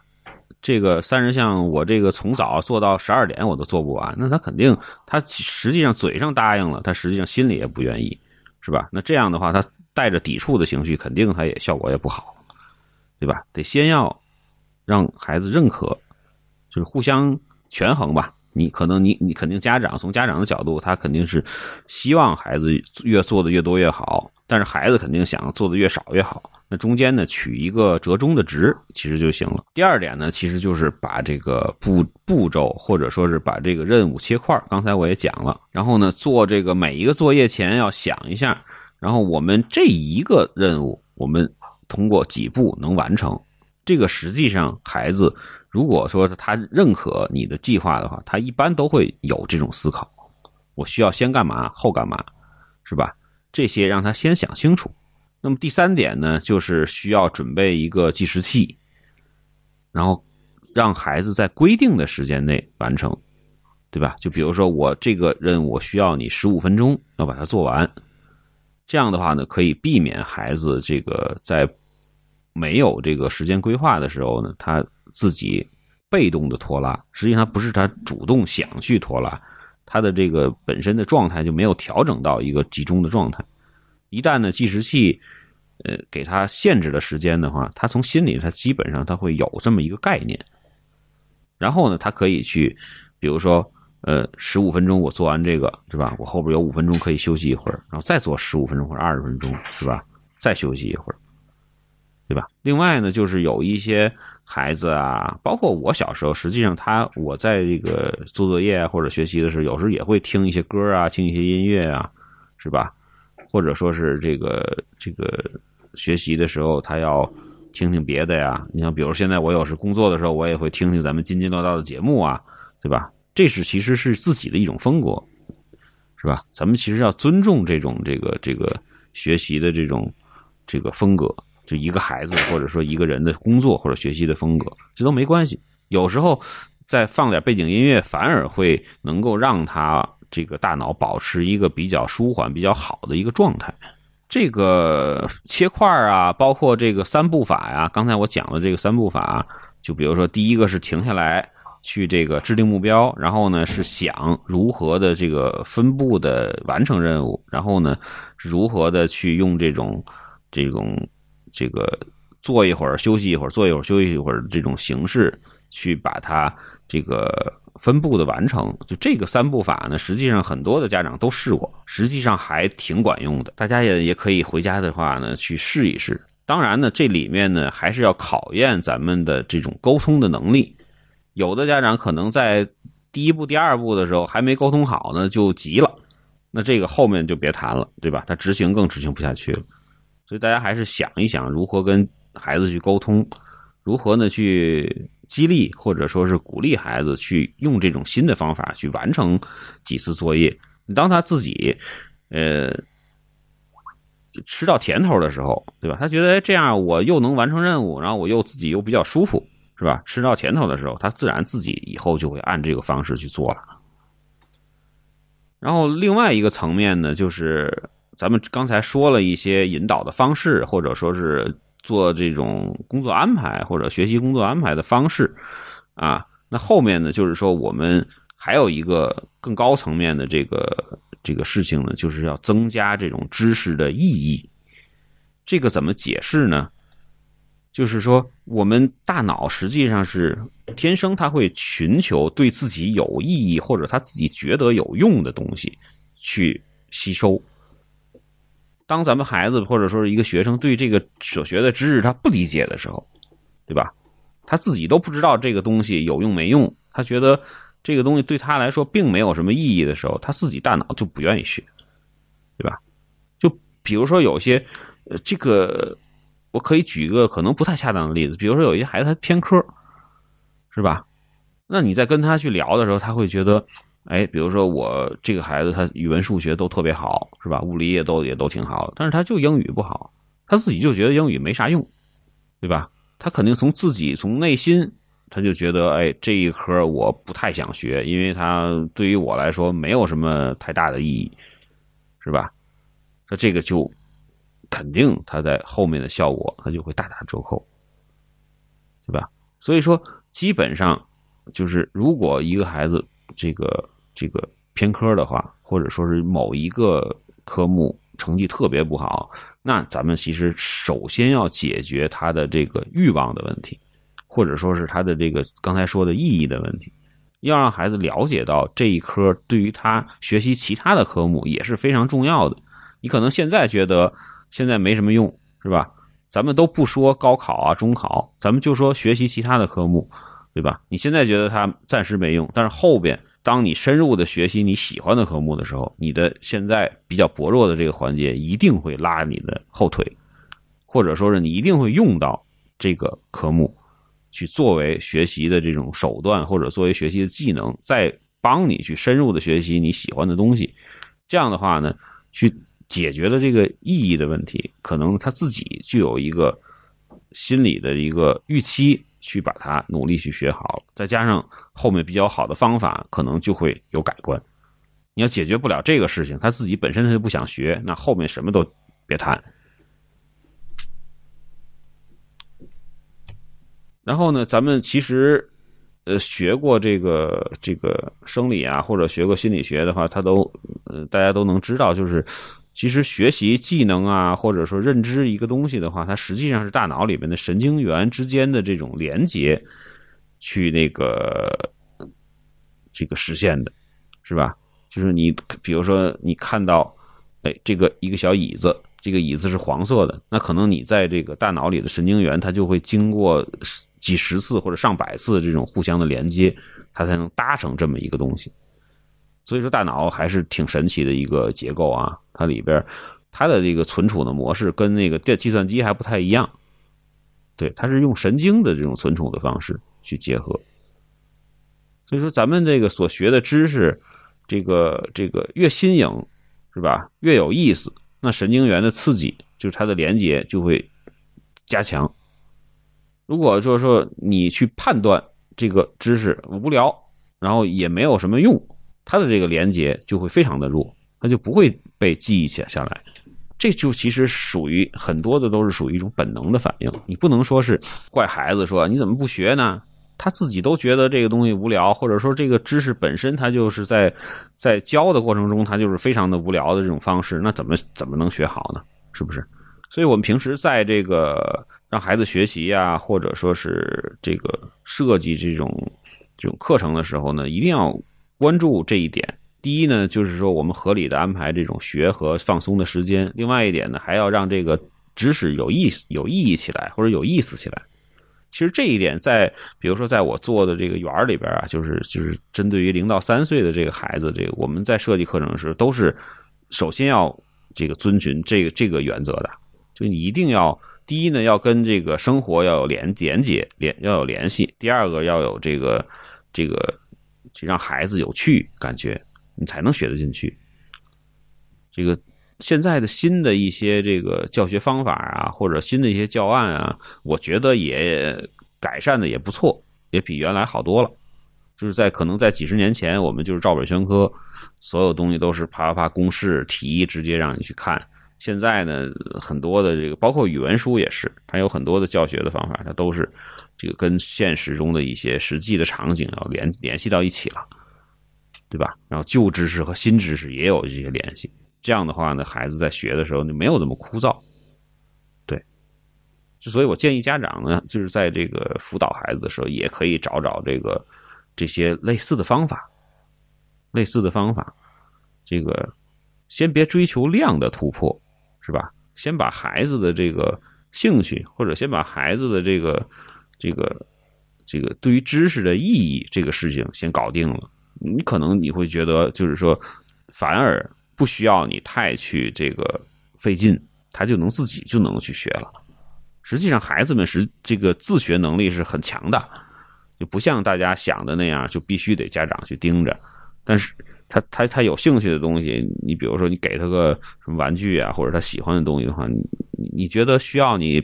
这个三十项我这个从早做到十二点我都做不完，那他肯定他实际上嘴上答应了，他实际上心里也不愿意，是吧？那这样的话，他带着抵触的情绪，肯定他也效果也不好，对吧？得先要让孩子认可，就是互相权衡吧。你可能你你肯定家长从家长的角度，他肯定是希望孩子越做的越多越好，但是孩子肯定想做的越少越好。那中间呢，取一个折中的值，其实就行了。第二点呢，其实就是把这个步步骤，或者说是把这个任务切块。刚才我也讲了，然后呢，做这个每一个作业前要想一下，然后我们这一个任务，我们通过几步能完成。这个实际上，孩子如果说他认可你的计划的话，他一般都会有这种思考：我需要先干嘛，后干嘛，是吧？这些让他先想清楚。那么第三点呢，就是需要准备一个计时器，然后让孩子在规定的时间内完成，对吧？就比如说我这个任务需要你十五分钟要把它做完，这样的话呢，可以避免孩子这个在没有这个时间规划的时候呢，他自己被动的拖拉。实际上不是他主动想去拖拉，他的这个本身的状态就没有调整到一个集中的状态。一旦呢计时器，呃，给他限制了时间的话，他从心里他基本上他会有这么一个概念。然后呢，他可以去，比如说，呃，十五分钟我做完这个是吧？我后边有五分钟可以休息一会儿，然后再做十五分钟或者二十分钟是吧？再休息一会儿，对吧？另外呢，就是有一些孩子啊，包括我小时候，实际上他我在这个做作业或者学习的时候，有时候也会听一些歌啊，听一些音乐啊，是吧？或者说是这个这个学习的时候，他要听听别的呀。你像，比如现在我有时工作的时候，我也会听听咱们津津乐道的节目啊，对吧？这是其实是自己的一种风格，是吧？咱们其实要尊重这种这个这个学习的这种这个风格，就一个孩子或者说一个人的工作或者学习的风格，这都没关系。有时候再放点背景音乐，反而会能够让他。这个大脑保持一个比较舒缓、比较好的一个状态。这个切块啊，包括这个三步法呀，刚才我讲的这个三步法，就比如说第一个是停下来去这个制定目标，然后呢是想如何的这个分步的完成任务，然后呢如何的去用这种这种这个坐一会儿休息一会儿，坐一会儿休息一会儿这种形式去把它这个。分步的完成，就这个三步法呢，实际上很多的家长都试过，实际上还挺管用的。大家也也可以回家的话呢，去试一试。当然呢，这里面呢还是要考验咱们的这种沟通的能力。有的家长可能在第一步、第二步的时候还没沟通好呢，就急了，那这个后面就别谈了，对吧？他执行更执行不下去了。所以大家还是想一想，如何跟孩子去沟通，如何呢去。激励或者说是鼓励孩子去用这种新的方法去完成几次作业。当他自己呃吃到甜头的时候，对吧？他觉得哎这样我又能完成任务，然后我又自己又比较舒服，是吧？吃到甜头的时候，他自然自己以后就会按这个方式去做了。然后另外一个层面呢，就是咱们刚才说了一些引导的方式，或者说是做这种工作安排或者学习工作安排的方式啊。那后面呢，就是说我们还有一个更高层面的这个这个事情呢，就是要增加这种知识的意义。这个怎么解释呢？就是说，我们大脑实际上是天生它会寻求对自己有意义或者他自己觉得有用的东西去吸收。当咱们孩子或者说是一个学生对这个所学的知识他不理解的时候，对吧？他自己都不知道这个东西有用没用，他觉得这个东西对他来说并没有什么意义的时候，他自己大脑就不愿意学，对吧？就比如说有些呃这个。我可以举一个可能不太恰当的例子，比如说有一些孩子他偏科，是吧？那你在跟他去聊的时候，他会觉得，哎，比如说我这个孩子他语文、数学都特别好，是吧？物理也都也都挺好，但是他就英语不好，他自己就觉得英语没啥用，对吧？他肯定从自己从内心他就觉得，哎，这一科我不太想学，因为他对于我来说没有什么太大的意义，是吧？那这个就。肯定他在后面的效果，它就会大打折扣，对吧？所以说，基本上就是如果一个孩子这个这个偏科的话，或者说是某一个科目成绩特别不好，那咱们其实首先要解决他的这个欲望的问题，或者说是他的这个刚才说的意义的问题，要让孩子了解到这一科对于他学习其他的科目也是非常重要的。你可能现在觉得。现在没什么用，是吧？咱们都不说高考啊、中考，咱们就说学习其他的科目，对吧？你现在觉得它暂时没用，但是后边当你深入的学习你喜欢的科目的时候，你的现在比较薄弱的这个环节一定会拉你的后腿，或者说是你一定会用到这个科目，去作为学习的这种手段，或者作为学习的技能，再帮你去深入的学习你喜欢的东西。这样的话呢，去。解决了这个意义的问题，可能他自己就有一个心理的一个预期，去把它努力去学好，再加上后面比较好的方法，可能就会有改观。你要解决不了这个事情，他自己本身他就不想学，那后面什么都别谈。然后呢，咱们其实呃学过这个这个生理啊，或者学过心理学的话，他都呃大家都能知道，就是。其实学习技能啊，或者说认知一个东西的话，它实际上是大脑里面的神经元之间的这种连接，去那个这个实现的，是吧？就是你比如说你看到，哎，这个一个小椅子，这个椅子是黄色的，那可能你在这个大脑里的神经元，它就会经过几十次或者上百次这种互相的连接，它才能搭成这么一个东西。所以说，大脑还是挺神奇的一个结构啊。它里边，它的这个存储的模式跟那个电计算机还不太一样。对，它是用神经的这种存储的方式去结合。所以说，咱们这个所学的知识，这个这个越新颖，是吧？越有意思，那神经元的刺激，就是它的连接就会加强。如果就是说你去判断这个知识无聊，然后也没有什么用。它的这个连接就会非常的弱，它就不会被记忆起下来。这就其实属于很多的都是属于一种本能的反应。你不能说是怪孩子说你怎么不学呢？他自己都觉得这个东西无聊，或者说这个知识本身他就是在在教的过程中，他就是非常的无聊的这种方式，那怎么怎么能学好呢？是不是？所以我们平时在这个让孩子学习呀，或者说是这个设计这种这种课程的时候呢，一定要。关注这一点，第一呢，就是说我们合理的安排这种学和放松的时间；另外一点呢，还要让这个知识有意思、有意义起来，或者有意思起来。其实这一点，在比如说在我做的这个园儿里边啊，就是就是针对于零到三岁的这个孩子，这个我们在设计课程时，都是首先要这个遵循这个这个原则的，就你一定要第一呢，要跟这个生活要有连连接，连要有联系；第二个要有这个这个。去让孩子有趣感觉，你才能学得进去。这个现在的新的一些这个教学方法啊，或者新的一些教案啊，我觉得也改善的也不错，也比原来好多了。就是在可能在几十年前，我们就是照本宣科，所有东西都是啪啪啪公式题直接让你去看。现在呢，很多的这个包括语文书也是，它有很多的教学的方法，它都是这个跟现实中的一些实际的场景要联联系到一起了，对吧？然后旧知识和新知识也有一些联系。这样的话呢，孩子在学的时候就没有那么枯燥。对，所以我建议家长呢，就是在这个辅导孩子的时候，也可以找找这个这些类似的方法，类似的方法，这个先别追求量的突破。是吧？先把孩子的这个兴趣，或者先把孩子的这个这个这个对于知识的意义这个事情先搞定了。你可能你会觉得，就是说，反而不需要你太去这个费劲，他就能自己就能去学了。实际上，孩子们是这个自学能力是很强的，就不像大家想的那样，就必须得家长去盯着。但是。他他他有兴趣的东西，你比如说你给他个什么玩具啊，或者他喜欢的东西的话，你你觉得需要你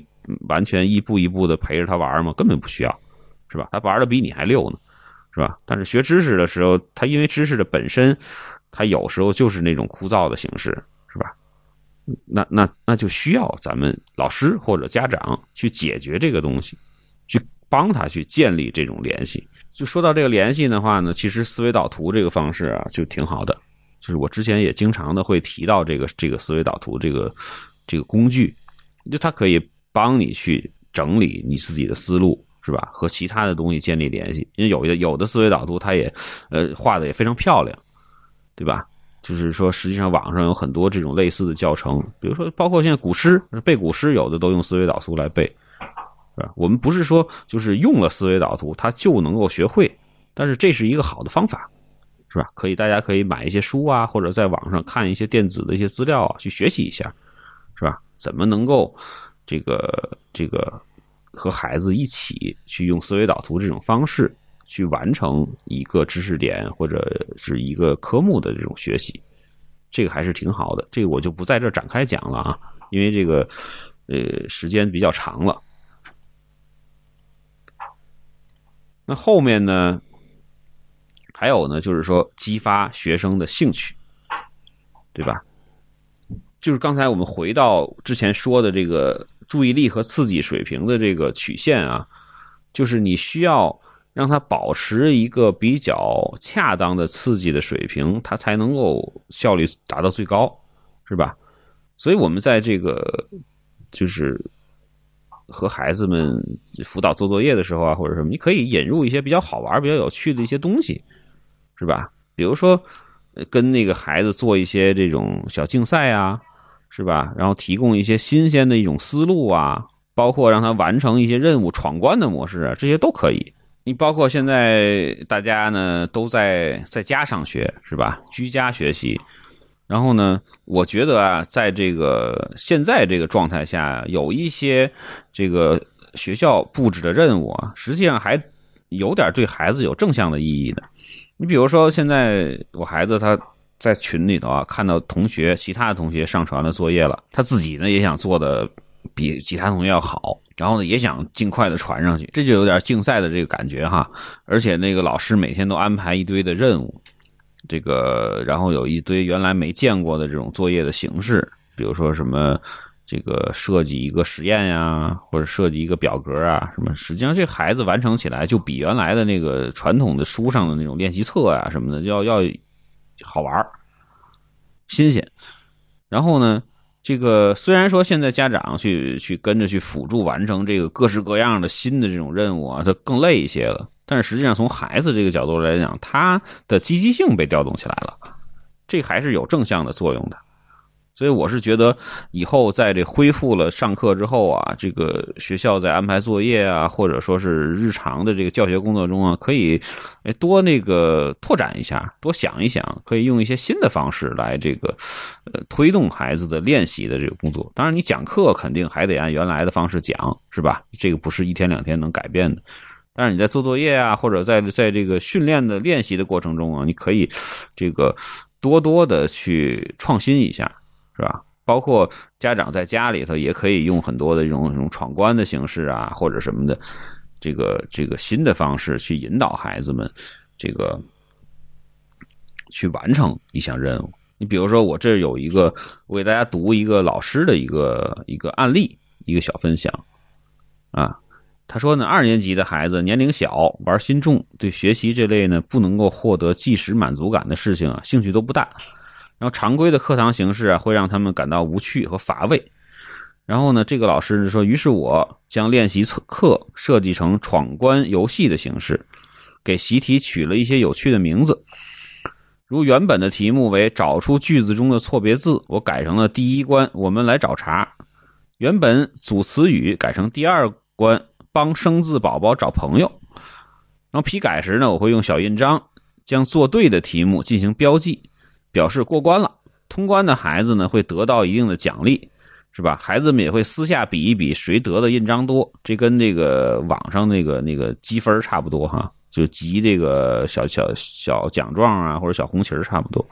完全一步一步的陪着他玩吗？根本不需要，是吧？他玩的比你还溜呢，是吧？但是学知识的时候，他因为知识的本身，他有时候就是那种枯燥的形式，是吧？那那那就需要咱们老师或者家长去解决这个东西，去帮他去建立这种联系。就说到这个联系的话呢，其实思维导图这个方式啊，就挺好的。就是我之前也经常的会提到这个这个思维导图这个这个工具，就它可以帮你去整理你自己的思路，是吧？和其他的东西建立联系。因为有的有的思维导图，它也呃画的也非常漂亮，对吧？就是说，实际上网上有很多这种类似的教程，比如说包括现在古诗背古诗，有的都用思维导图来背。是吧？我们不是说就是用了思维导图，它就能够学会，但是这是一个好的方法，是吧？可以，大家可以买一些书啊，或者在网上看一些电子的一些资料啊，去学习一下，是吧？怎么能够这个这个和孩子一起去用思维导图这种方式去完成一个知识点或者是一个科目的这种学习，这个还是挺好的。这个我就不在这展开讲了啊，因为这个呃时间比较长了。那后面呢？还有呢，就是说激发学生的兴趣，对吧？就是刚才我们回到之前说的这个注意力和刺激水平的这个曲线啊，就是你需要让他保持一个比较恰当的刺激的水平，他才能够效率达到最高，是吧？所以我们在这个就是。和孩子们辅导做作业的时候啊，或者什么，你可以引入一些比较好玩、比较有趣的一些东西，是吧？比如说，跟那个孩子做一些这种小竞赛啊，是吧？然后提供一些新鲜的一种思路啊，包括让他完成一些任务、闯关的模式啊，这些都可以。你包括现在大家呢都在在家上学，是吧？居家学习。然后呢，我觉得啊，在这个现在这个状态下，有一些这个学校布置的任务啊，实际上还有点对孩子有正向的意义的。你比如说，现在我孩子他在群里头啊，看到同学其他的同学上传了作业了，他自己呢也想做的比其他同学要好，然后呢也想尽快的传上去，这就有点竞赛的这个感觉哈。而且那个老师每天都安排一堆的任务。这个，然后有一堆原来没见过的这种作业的形式，比如说什么，这个设计一个实验呀，或者设计一个表格啊，什么，实际上这孩子完成起来就比原来的那个传统的书上的那种练习册啊什么的要要好玩新鲜。然后呢，这个虽然说现在家长去去跟着去辅助完成这个各式各样的新的这种任务啊，它更累一些了。但是实际上，从孩子这个角度来讲，他的积极性被调动起来了，这还是有正向的作用的。所以我是觉得，以后在这恢复了上课之后啊，这个学校在安排作业啊，或者说是日常的这个教学工作中啊，可以多那个拓展一下，多想一想，可以用一些新的方式来这个呃推动孩子的练习的这个工作。当然，你讲课肯定还得按原来的方式讲，是吧？这个不是一天两天能改变的。但是你在做作业啊，或者在在这个训练的练习的过程中啊，你可以这个多多的去创新一下，是吧？包括家长在家里头也可以用很多的这种这种闯关的形式啊，或者什么的，这个这个新的方式去引导孩子们这个去完成一项任务。你比如说，我这有一个，我给大家读一个老师的一个一个案例，一个小分享啊。他说呢，二年级的孩子年龄小，玩心重，对学习这类呢不能够获得即时满足感的事情啊，兴趣都不大。然后常规的课堂形式啊，会让他们感到无趣和乏味。然后呢，这个老师就说，于是我将练习课设计成闯关游戏的形式，给习题取了一些有趣的名字。如原本的题目为找出句子中的错别字，我改成了第一关，我们来找茬。原本组词语改成第二关，帮生字宝宝找朋友。然后批改时呢，我会用小印章将做对的题目进行标记，表示过关了。通关的孩子呢，会得到一定的奖励，是吧？孩子们也会私下比一比谁得的印章多，这跟那个网上那个那个积分差不多哈。就集这个小小小奖状啊，或者小红旗差不多。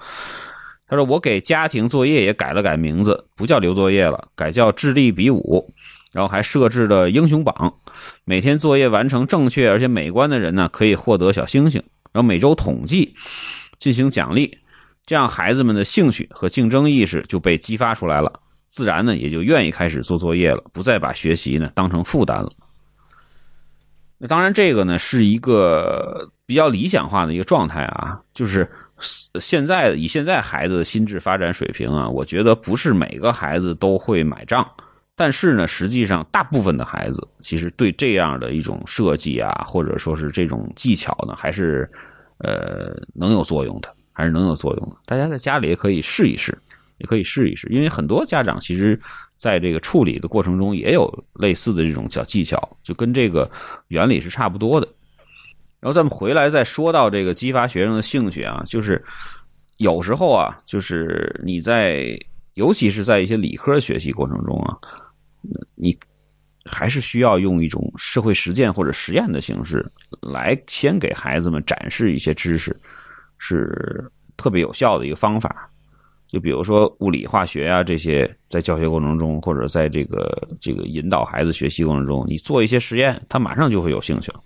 他说：“我给家庭作业也改了改名字，不叫留作业了，改叫智力比武。然后还设置了英雄榜，每天作业完成正确而且美观的人呢，可以获得小星星。然后每周统计，进行奖励，这样孩子们的兴趣和竞争意识就被激发出来了，自然呢也就愿意开始做作业了，不再把学习呢当成负担了。”那当然，这个呢是一个比较理想化的一个状态啊，就是现在以现在孩子的心智发展水平啊，我觉得不是每个孩子都会买账，但是呢，实际上大部分的孩子其实对这样的一种设计啊，或者说是这种技巧呢，还是呃能有作用的，还是能有作用的。大家在家里也可以试一试，也可以试一试，因为很多家长其实。在这个处理的过程中，也有类似的这种小技巧，就跟这个原理是差不多的。然后咱们回来再说到这个激发学生的兴趣啊，就是有时候啊，就是你在，尤其是在一些理科学习过程中啊，你还是需要用一种社会实践或者实验的形式来先给孩子们展示一些知识，是特别有效的一个方法。就比如说物理、化学啊这些，在教学过程中，或者在这个这个引导孩子学习过程中，你做一些实验，他马上就会有兴趣了。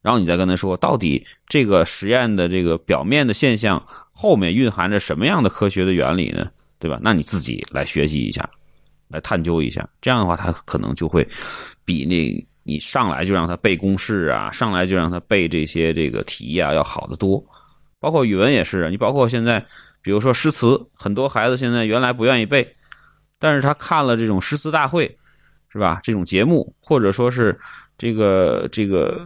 然后你再跟他说，到底这个实验的这个表面的现象后面蕴含着什么样的科学的原理呢？对吧？那你自己来学习一下，来探究一下。这样的话，他可能就会比那你上来就让他背公式啊，上来就让他背这些这个题啊要好得多。包括语文也是，你包括现在。比如说诗词，很多孩子现在原来不愿意背，但是他看了这种诗词大会，是吧？这种节目，或者说是这个这个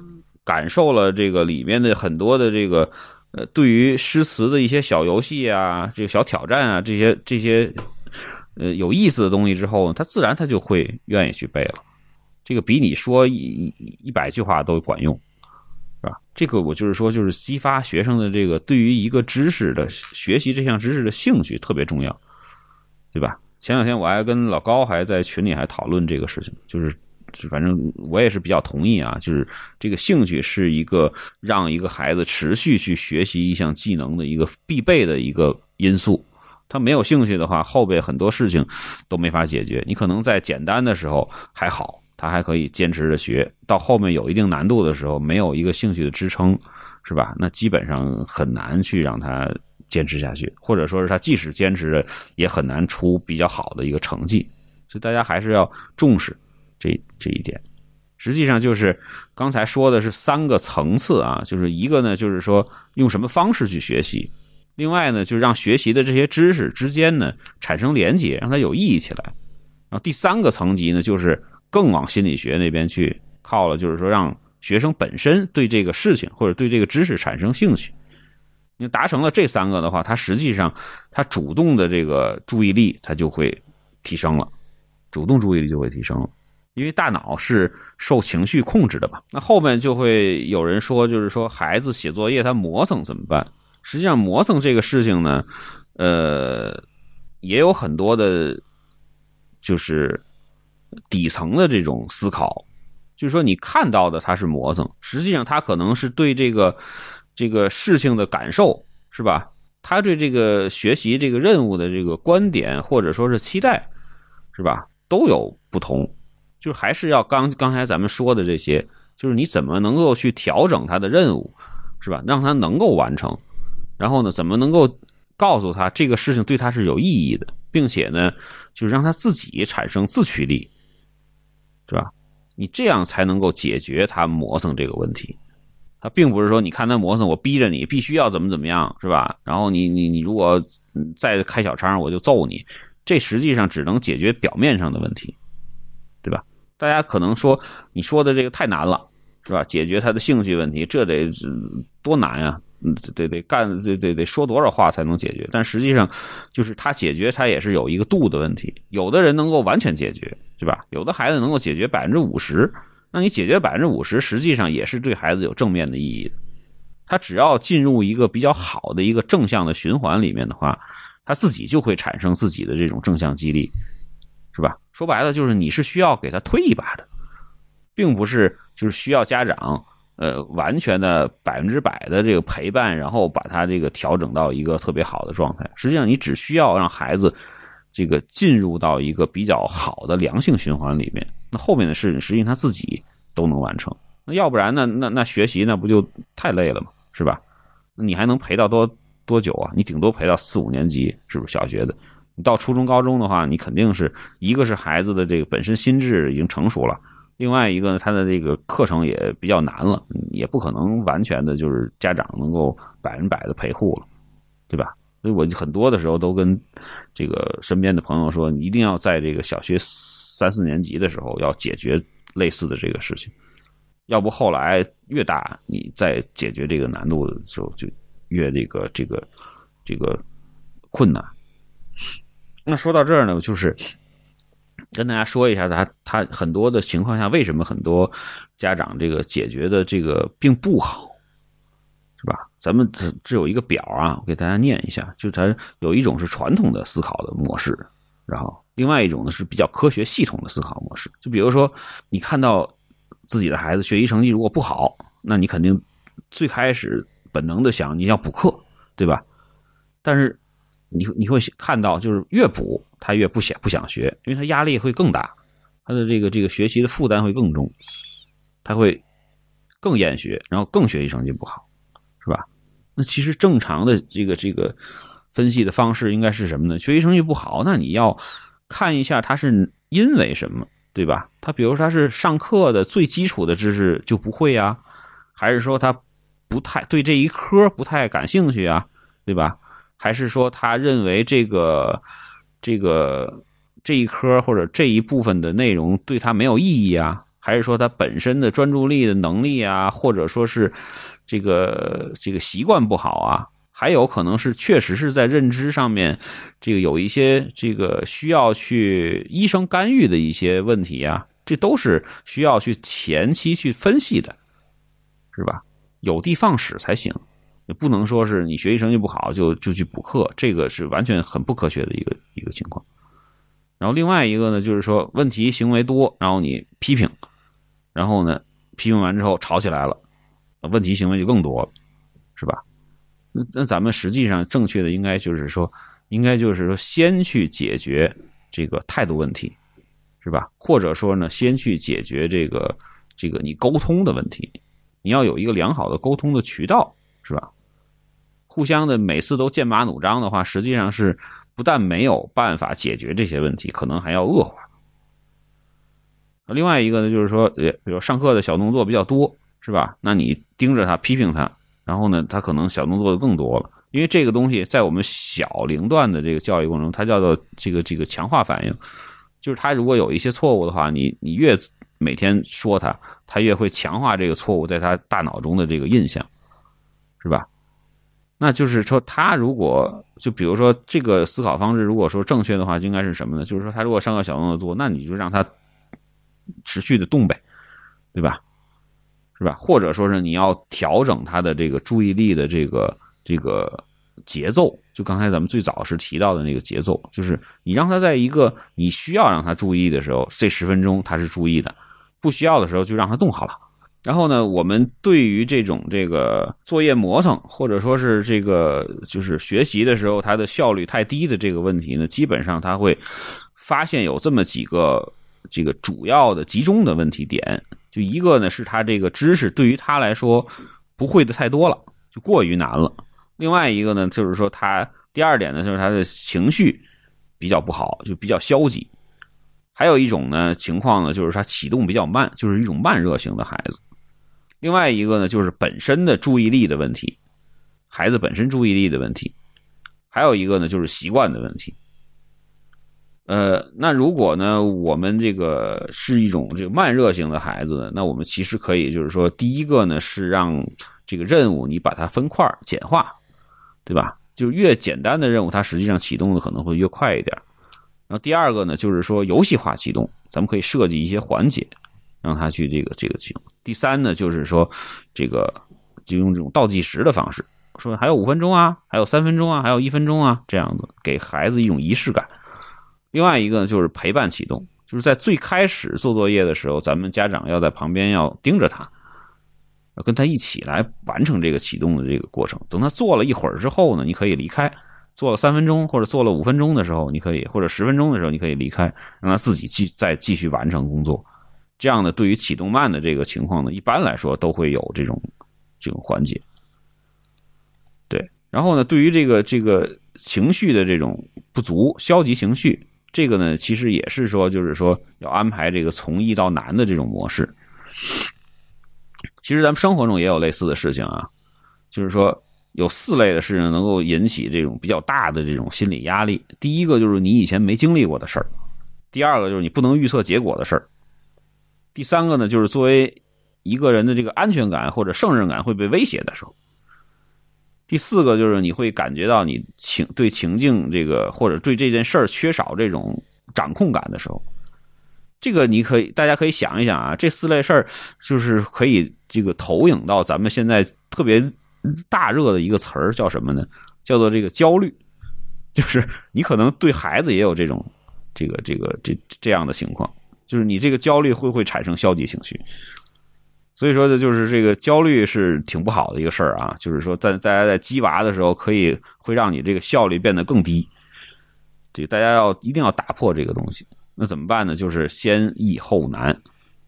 感受了这个里面的很多的这个呃，对于诗词的一些小游戏啊，这个小挑战啊，这些这些呃有意思的东西之后，他自然他就会愿意去背了。这个比你说一一百句话都管用。是吧？这个我就是说，就是激发学生的这个对于一个知识的学习这项知识的兴趣特别重要，对吧？前两天我还跟老高还在群里还讨论这个事情，就是，反正我也是比较同意啊，就是这个兴趣是一个让一个孩子持续去学习一项技能的一个必备的一个因素。他没有兴趣的话，后边很多事情都没法解决。你可能在简单的时候还好。他还可以坚持着学，到后面有一定难度的时候，没有一个兴趣的支撑，是吧？那基本上很难去让他坚持下去，或者说是他即使坚持着，也很难出比较好的一个成绩。所以大家还是要重视这这一点。实际上就是刚才说的是三个层次啊，就是一个呢，就是说用什么方式去学习；另外呢，就是让学习的这些知识之间呢产生连接，让它有意义起来。然后第三个层级呢，就是。更往心理学那边去靠了，就是说让学生本身对这个事情或者对这个知识产生兴趣。你达成了这三个的话，他实际上他主动的这个注意力他就会提升了，主动注意力就会提升了，因为大脑是受情绪控制的嘛。那后面就会有人说，就是说孩子写作业他磨蹭怎么办？实际上磨蹭这个事情呢，呃，也有很多的，就是。底层的这种思考，就是说你看到的他是磨蹭，实际上他可能是对这个这个事情的感受，是吧？他对这个学习这个任务的这个观点或者说是期待，是吧？都有不同，就是还是要刚刚才咱们说的这些，就是你怎么能够去调整他的任务，是吧？让他能够完成，然后呢，怎么能够告诉他这个事情对他是有意义的，并且呢，就是让他自己产生自驱力，是吧？你这样才能够解决他磨蹭这个问题。他并不是说你看他磨蹭，我逼着你必须要怎么怎么样，是吧？然后你你你如果再开小差，我就揍你。这实际上只能解决表面上的问题，对吧？大家可能说你说的这个太难了，是吧？解决他的兴趣问题，这得多难呀！嗯得得干，得得得说多少话才能解决？但实际上，就是他解决他也是有一个度的问题。有的人能够完全解决，对吧？有的孩子能够解决百分之五十，那你解决百分之五十，实际上也是对孩子有正面的意义的。他只要进入一个比较好的一个正向的循环里面的话，他自己就会产生自己的这种正向激励，是吧？说白了就是你是需要给他推一把的，并不是就是需要家长。呃，完全的百分之百的这个陪伴，然后把他这个调整到一个特别好的状态。实际上，你只需要让孩子这个进入到一个比较好的良性循环里面，那后面的事情实际上他自己都能完成。那要不然呢？那那学习那不就太累了吗？是吧？你还能陪到多多久啊？你顶多陪到四五年级，是不是小学的？你到初中、高中的话，你肯定是一个是孩子的这个本身心智已经成熟了。另外一个呢，他的这个课程也比较难了，也不可能完全的就是家长能够百分百的陪护了，对吧？所以我很多的时候都跟这个身边的朋友说，你一定要在这个小学三四年级的时候要解决类似的这个事情，要不后来越大，你在解决这个难度的时候就越这个这个这个困难。那说到这儿呢，就是。跟大家说一下，他他很多的情况下，为什么很多家长这个解决的这个并不好，是吧？咱们这这有一个表啊，我给大家念一下，就它有一种是传统的思考的模式，然后另外一种呢是比较科学系统的思考模式。就比如说，你看到自己的孩子学习成绩如果不好，那你肯定最开始本能的想你要补课，对吧？但是你你会看到，就是越补。他越不想不想学，因为他压力会更大，他的这个这个学习的负担会更重，他会更厌学，然后更学习成绩不好，是吧？那其实正常的这个这个分析的方式应该是什么呢？学习成绩不好，那你要看一下他是因为什么，对吧？他比如说他是上课的最基础的知识就不会啊，还是说他不太对这一科不太感兴趣啊，对吧？还是说他认为这个？这个这一科或者这一部分的内容对他没有意义啊？还是说他本身的专注力的能力啊，或者说是这个这个习惯不好啊？还有可能是确实是在认知上面这个有一些这个需要去医生干预的一些问题啊？这都是需要去前期去分析的，是吧？有的放矢才行。也不能说是你学习成绩不好就就去补课，这个是完全很不科学的一个一个情况。然后另外一个呢，就是说问题行为多，然后你批评，然后呢批评完之后吵起来了，问题行为就更多了，是吧？那那咱们实际上正确的应该就是说，应该就是说先去解决这个态度问题，是吧？或者说呢，先去解决这个这个你沟通的问题，你要有一个良好的沟通的渠道。是吧？互相的每次都剑拔弩张的话，实际上是不但没有办法解决这些问题，可能还要恶化。另外一个呢，就是说，呃，比如上课的小动作比较多，是吧？那你盯着他批评他，然后呢，他可能小动作就更多了。因为这个东西在我们小龄段的这个教育过程中，它叫做这个这个强化反应，就是他如果有一些错误的话，你你越每天说他，他越会强化这个错误在他大脑中的这个印象。是吧？那就是说，他如果就比如说这个思考方式，如果说正确的话，应该是什么呢？就是说，他如果上个小动作做，那你就让他持续的动呗，对吧？是吧？或者说是你要调整他的这个注意力的这个这个节奏，就刚才咱们最早是提到的那个节奏，就是你让他在一个你需要让他注意的时候，这十分钟他是注意的；不需要的时候就让他动好了。然后呢，我们对于这种这个作业磨蹭，或者说是这个就是学习的时候它的效率太低的这个问题呢，基本上他会发现有这么几个这个主要的集中的问题点。就一个呢，是他这个知识对于他来说不会的太多了，就过于难了。另外一个呢，就是说他第二点呢，就是他的情绪比较不好，就比较消极。还有一种呢情况呢，就是他启动比较慢，就是一种慢热型的孩子。另外一个呢，就是本身的注意力的问题，孩子本身注意力的问题。还有一个呢，就是习惯的问题。呃，那如果呢，我们这个是一种这个慢热型的孩子，那我们其实可以就是说，第一个呢是让这个任务你把它分块简化，对吧？就是越简单的任务，它实际上启动的可能会越快一点。然后第二个呢，就是说游戏化启动，咱们可以设计一些环节，让他去这个这个启动。第三呢，就是说这个就用这种倒计时的方式，说还有五分钟啊，还有三分钟啊，还有一分钟啊，这样子给孩子一种仪式感。另外一个呢，就是陪伴启动，就是在最开始做作业的时候，咱们家长要在旁边要盯着他，要跟他一起来完成这个启动的这个过程。等他做了一会儿之后呢，你可以离开。做了三分钟或者做了五分钟的时候，你可以或者十分钟的时候，你可以离开，让他自己继再继续完成工作。这样呢，对于启动慢的这个情况呢，一般来说都会有这种这种缓解。对，然后呢，对于这个这个情绪的这种不足、消极情绪，这个呢，其实也是说，就是说要安排这个从易到难的这种模式。其实咱们生活中也有类似的事情啊，就是说。有四类的事情能够引起这种比较大的这种心理压力。第一个就是你以前没经历过的事儿，第二个就是你不能预测结果的事儿，第三个呢就是作为一个人的这个安全感或者胜任感会被威胁的时候，第四个就是你会感觉到你情对情境这个或者对这件事儿缺少这种掌控感的时候，这个你可以大家可以想一想啊，这四类事儿就是可以这个投影到咱们现在特别。大热的一个词儿叫什么呢？叫做这个焦虑，就是你可能对孩子也有这种这个这个这这样的情况，就是你这个焦虑会不会产生消极情绪？所以说呢，就是这个焦虑是挺不好的一个事儿啊。就是说，在大家在鸡娃的时候，可以会让你这个效率变得更低。这大家要一定要打破这个东西。那怎么办呢？就是先易后难，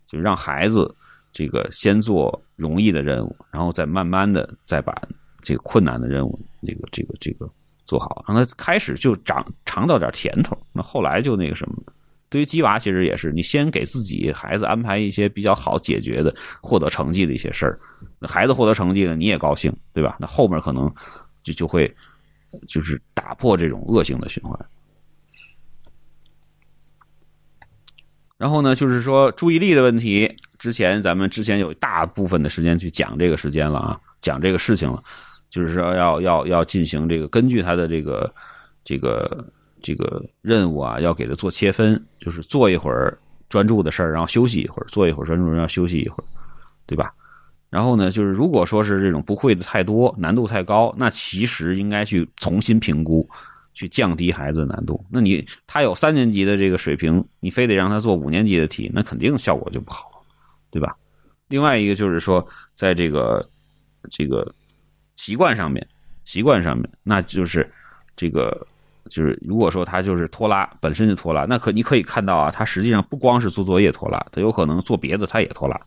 就让孩子。这个先做容易的任务，然后再慢慢的再把这个困难的任务，这个这个这个做好，让他开始就尝尝到点甜头，那后来就那个什么。对于鸡娃，其实也是，你先给自己孩子安排一些比较好解决的、获得成绩的一些事儿，那孩子获得成绩了，你也高兴，对吧？那后面可能就就会就是打破这种恶性的循环。然后呢，就是说注意力的问题。之前咱们之前有大部分的时间去讲这个时间了啊，讲这个事情了，就是说要要要进行这个根据他的这个这个这个任务啊，要给他做切分，就是做一会儿专注的事儿，然后休息一会儿，做一会儿专注，然后休息一会儿，对吧？然后呢，就是如果说是这种不会的太多，难度太高，那其实应该去重新评估，去降低孩子的难度。那你他有三年级的这个水平，你非得让他做五年级的题，那肯定效果就不好。对吧？另外一个就是说，在这个这个习惯上面，习惯上面，那就是这个就是如果说他就是拖拉，本身就拖拉，那可你可以看到啊，他实际上不光是做作业拖拉，他有可能做别的他也拖拉。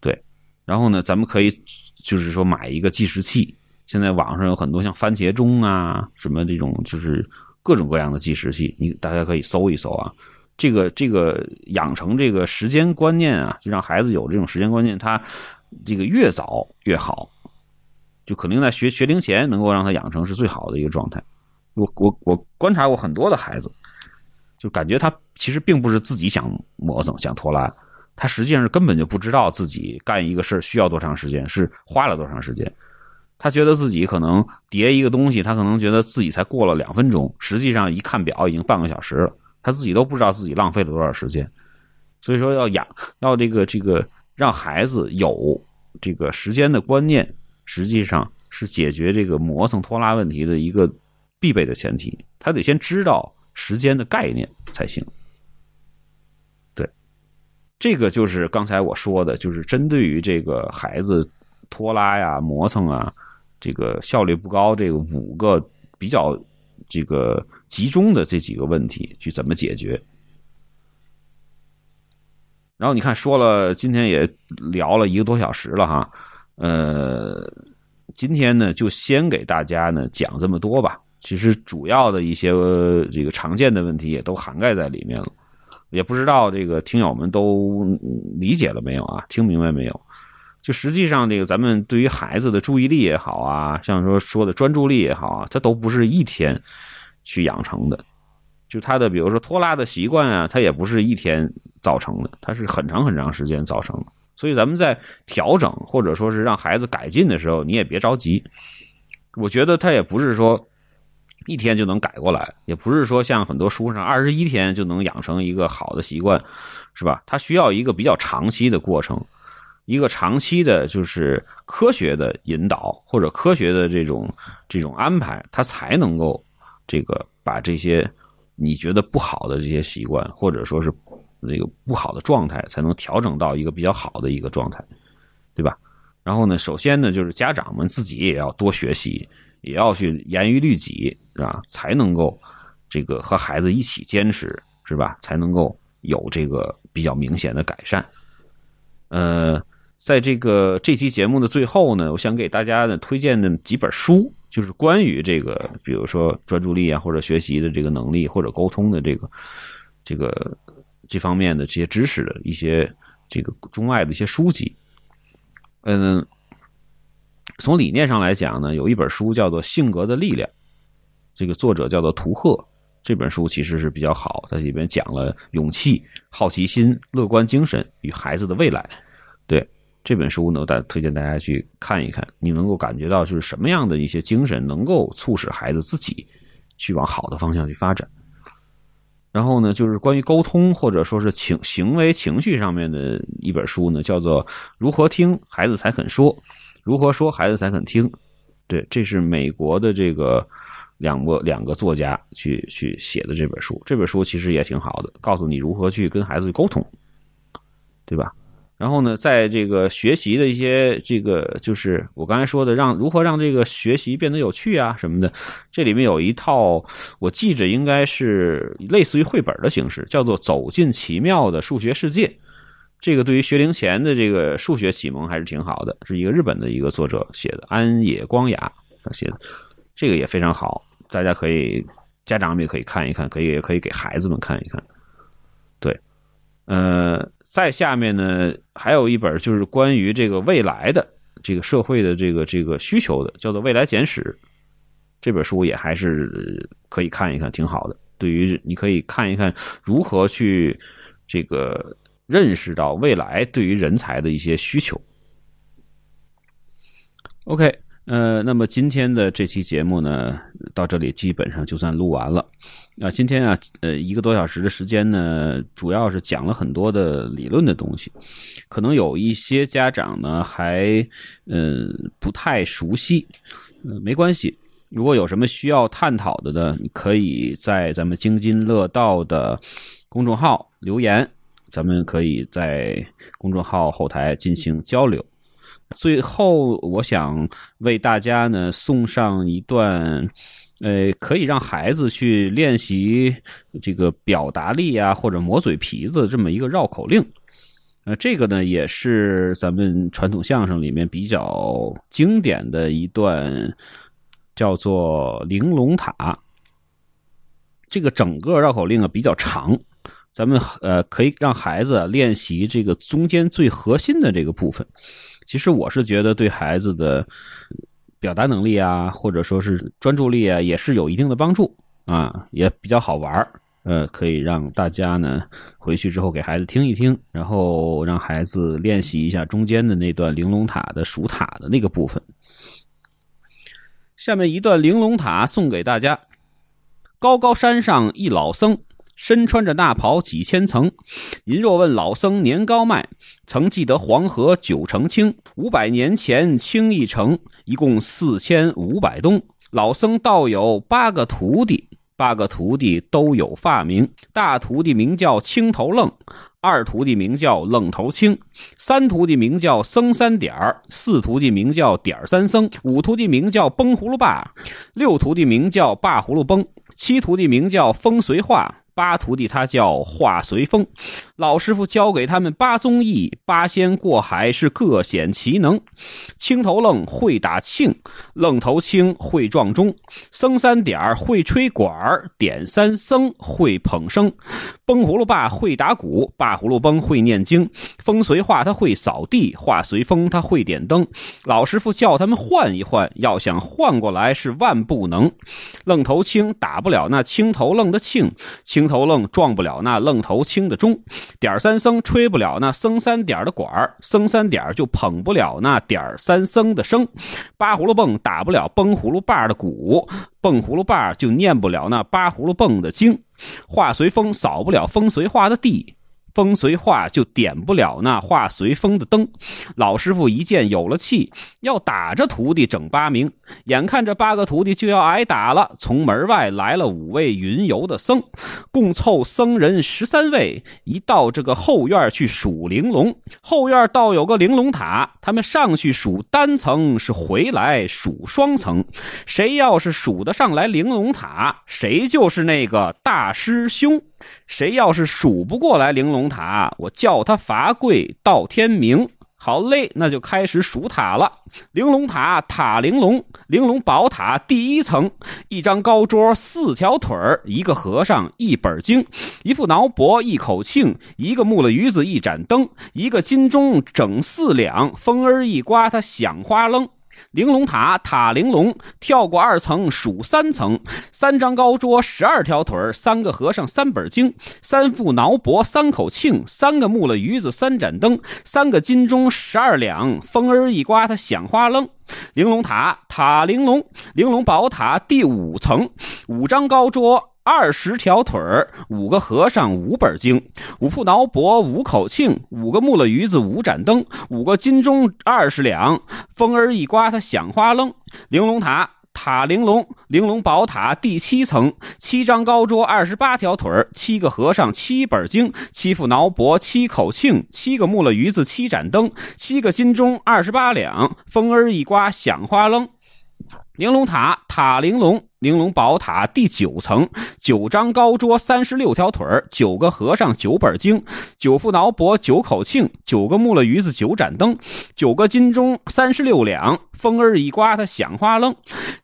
对，然后呢，咱们可以就是说买一个计时器，现在网上有很多像番茄钟啊，什么这种就是各种各样的计时器，你大家可以搜一搜啊。这个这个养成这个时间观念啊，就让孩子有这种时间观念，他这个越早越好，就肯定在学学龄前能够让他养成是最好的一个状态。我我我观察过很多的孩子，就感觉他其实并不是自己想磨蹭想拖拉，他实际上是根本就不知道自己干一个事需要多长时间，是花了多长时间。他觉得自己可能叠一个东西，他可能觉得自己才过了两分钟，实际上一看表已经半个小时了。他自己都不知道自己浪费了多少时间，所以说要养要这个这个让孩子有这个时间的观念，实际上是解决这个磨蹭拖拉问题的一个必备的前提。他得先知道时间的概念才行。对，这个就是刚才我说的，就是针对于这个孩子拖拉呀、磨蹭啊，这个效率不高，这个五个比较。这个集中的这几个问题去怎么解决？然后你看，说了今天也聊了一个多小时了哈。呃，今天呢就先给大家呢讲这么多吧。其实主要的一些这个常见的问题也都涵盖在里面了，也不知道这个听友们都理解了没有啊？听明白没有？就实际上这个咱们对于孩子的注意力也好啊，像说说的专注力也好啊，它都不是一天去养成的。就他的比如说拖拉的习惯啊，它也不是一天造成的，它是很长很长时间造成的。所以咱们在调整或者说是让孩子改进的时候，你也别着急。我觉得他也不是说。一天就能改过来，也不是说像很多书上二十一天就能养成一个好的习惯，是吧？它需要一个比较长期的过程，一个长期的，就是科学的引导或者科学的这种这种安排，它才能够这个把这些你觉得不好的这些习惯，或者说是那个不好的状态，才能调整到一个比较好的一个状态，对吧？然后呢，首先呢，就是家长们自己也要多学习。也要去严于律己，是吧？才能够这个和孩子一起坚持，是吧？才能够有这个比较明显的改善。呃，在这个这期节目的最后呢，我想给大家呢推荐的几本书，就是关于这个，比如说专注力啊，或者学习的这个能力，或者沟通的这个这个这方面的这些知识的一些这个中外的一些书籍。嗯。从理念上来讲呢，有一本书叫做《性格的力量》，这个作者叫做图赫。这本书其实是比较好，它里边讲了勇气、好奇心、乐观精神与孩子的未来。对这本书呢，大推荐大家去看一看，你能够感觉到就是什么样的一些精神能够促使孩子自己去往好的方向去发展。然后呢，就是关于沟通或者说是情行为情绪上面的一本书呢，叫做《如何听孩子才肯说》。如何说孩子才肯听？对，这是美国的这个两个两个作家去去写的这本书。这本书其实也挺好的，告诉你如何去跟孩子沟通，对吧？然后呢，在这个学习的一些这个，就是我刚才说的，让如何让这个学习变得有趣啊什么的，这里面有一套，我记着应该是类似于绘本的形式，叫做《走进奇妙的数学世界》。这个对于学龄前的这个数学启蒙还是挺好的，是一个日本的一个作者写的，安野光雅写的，这个也非常好，大家可以家长们也可以看一看，可以也可以给孩子们看一看。对，呃，在下面呢还有一本就是关于这个未来的这个社会的这个这个需求的，叫做《未来简史》，这本书也还是可以看一看，挺好的。对于你可以看一看如何去这个。认识到未来对于人才的一些需求。OK，呃，那么今天的这期节目呢，到这里基本上就算录完了。那今天啊，呃，一个多小时的时间呢，主要是讲了很多的理论的东西，可能有一些家长呢还呃不太熟悉，呃，没关系。如果有什么需要探讨的呢，你可以在咱们津津乐道的公众号留言。咱们可以在公众号后台进行交流。最后，我想为大家呢送上一段，呃，可以让孩子去练习这个表达力啊，或者磨嘴皮子这么一个绕口令。呃，这个呢也是咱们传统相声里面比较经典的一段，叫做《玲珑塔》。这个整个绕口令啊比较长。咱们呃可以让孩子练习这个中间最核心的这个部分。其实我是觉得对孩子的表达能力啊，或者说是专注力啊，也是有一定的帮助啊，也比较好玩儿呃，可以让大家呢回去之后给孩子听一听，然后让孩子练习一下中间的那段玲珑塔的数塔的那个部分。下面一段玲珑塔送给大家：高高山上一老僧。身穿着大袍几千层，您若问老僧年高迈，曾记得黄河九成清，五百年前清一城，一共四千五百冬。老僧道有八个徒弟，八个徒弟都有发名，大徒弟名叫青头愣，二徒弟名叫愣头青，三徒弟名叫僧三点儿，四徒弟名叫点儿三僧，五徒弟名叫崩葫芦霸，六徒弟名叫霸葫芦崩。七徒弟名叫风随化，八徒弟他叫华随风。老师傅教给他们八宗艺，八仙过海是各显其能。青头愣会打磬，愣头青会撞钟，僧三点会吹管点三僧会捧笙，崩葫芦把会打鼓，把葫芦崩会念经，风随画他会扫地，画随风他会点灯。老师傅叫他们换一换，要想换过来是万不能。愣头青打不了那青头愣的磬，青头愣撞不了那愣头青的钟。点三僧吹不了那僧三点的管，僧三点就捧不了那点三僧的声。八葫芦蹦打不了崩葫芦把的鼓，蹦葫芦把就念不了那八葫芦蹦的经。画随风扫不了风随画的地。风随画就点不了那画随风的灯。老师傅一见有了气，要打着徒弟整八名。眼看着八个徒弟就要挨打了，从门外来了五位云游的僧，共凑僧人十三位。一到这个后院去数玲珑，后院倒有个玲珑塔，他们上去数单层，是回来数双层。谁要是数得上来玲珑塔，谁就是那个大师兄。谁要是数不过来玲珑塔，我叫他罚跪到天明。好嘞，那就开始数塔了。玲珑塔塔玲珑，玲珑宝塔第一层，一张高桌，四条腿儿，一个和尚，一本经，一副挠脖，一口磬，一个木了鱼子，一盏灯，一个金钟整四两，风儿一刮，它响哗楞。玲珑塔塔玲珑，跳过二层数三层，三张高桌，十二条腿三个和尚，三本经，三副挠脖，三口磬，三个木了鱼子，三盏灯，三个金钟，十二两，风儿一刮，它响哗楞。玲珑塔塔玲珑，玲珑宝塔第五层，五张高桌。二十条腿儿，五个和尚，五本经，五副挠脖，五口磬，五个木了鱼子，五盏灯，五个金钟，二十两。风儿一刮，它响哗楞。玲珑塔塔玲珑，玲珑宝塔第七层，七张高桌，二十八条腿儿，七个和尚，七本经，七副挠脖，七口磬，七个木了鱼子，七盏灯，七个金钟，二十八两。风儿一刮，响哗楞。玲珑塔塔玲珑。玲珑宝塔第九层，九张高桌，三十六条腿，九个和尚，九本经，九副挠脖，九口磬，九个木了鱼子，九盏灯，九个金钟，三十六两。风儿一刮，它响哗楞。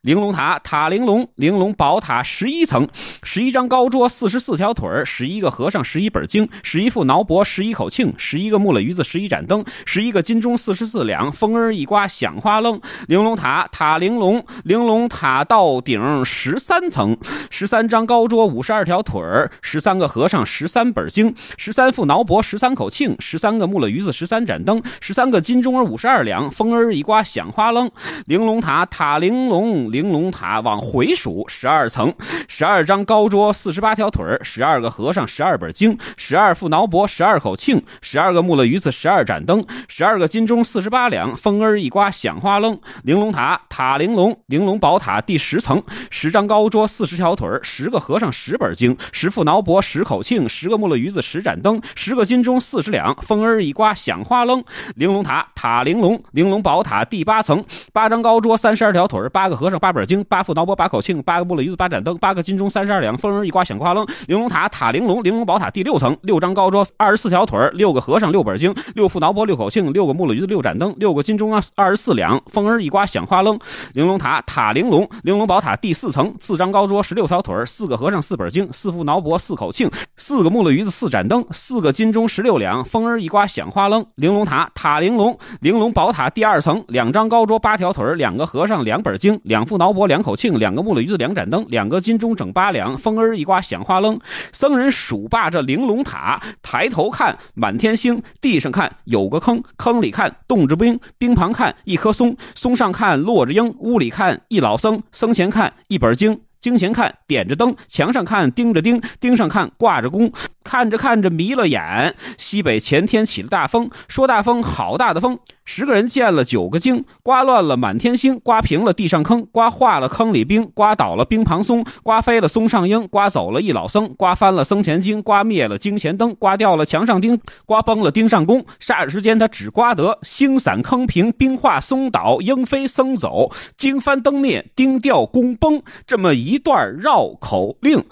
玲珑塔塔玲珑，玲珑宝塔十一层，十一张高桌，四十四条腿，十一个和尚，十一本经，十一副挠脖，十一口磬，十一个木了鱼子，十一盏灯，十一个金钟，四十四两。风儿一刮，响哗楞。玲珑塔塔玲珑，玲珑塔到顶。十三层，十三张高桌，五十二条腿儿，十三个和尚，十三本经，十三副挠脖，十三口磬，十三个木了鱼子，十三盏灯，十三个金钟儿，五十二两。风儿一刮，响哗楞。玲珑塔塔玲珑，玲珑塔往回数，十二层，十二张高桌，四十八条腿儿，十二个和尚，十二本经，十二副挠脖，十二口磬，十二个木了鱼子，十二盏灯，十二个金钟，四十八两。风儿一刮，响哗楞。玲珑塔塔玲珑，玲珑宝塔第十层。十张高桌，四十条腿十个和尚，十本经，十副挠脖，十口磬，十个木了鱼子，十盏灯，十个金钟，四十两。风儿一刮，响哗楞。玲珑塔塔玲珑，玲珑宝塔第八层，八张高桌，三十二条腿八个和尚，八本经，八副挠脖，八口磬，八个木了鱼子，八盏灯，八个金钟，三十二两。风儿一刮，响哗楞。玲珑塔塔玲珑，玲珑宝塔第六层，六张高桌，二十四条腿六个和尚，六本经，六副挠脖，六口磬，六个木了鱼子，六盏灯，六个金钟啊，二十四两。风儿一刮，响哗楞。玲珑塔塔玲珑，玲珑宝塔第四层。四张高桌，十六条腿四个和尚，四本经，四副挠脖，四口磬，四个木了鱼子，四盏灯，四个金钟，十六两。风儿一刮，响哗楞。玲珑塔塔玲珑，玲珑宝塔第二层，两张高桌，八条腿两个和尚，两本经，两副挠脖，两口磬，两个木了鱼子，两盏灯，两个金钟，整八两。风儿一刮，响哗楞。僧人数罢这玲珑塔，抬头看满天星，地上看有个坑，坑里看冻着冰，冰旁看一棵松，松上看落着鹰，屋里看一老僧，僧前看一本经。经前看点着灯，墙上看钉着钉，钉上看挂着弓，看着看着迷了眼。西北前天起了大风，说大风好大的风。十个人见了九个惊，刮乱了满天星，刮平了地上坑，刮化了坑里冰，刮倒了冰旁松，刮飞了松上鹰，刮走了一老僧，刮翻了僧前经，刮灭了经前灯，刮掉了墙上钉，刮崩了钉上弓。霎时间，他只刮得星散坑平，冰化松倒，鹰飞僧走，经翻灯灭，钉掉弓崩，这么一段绕口令。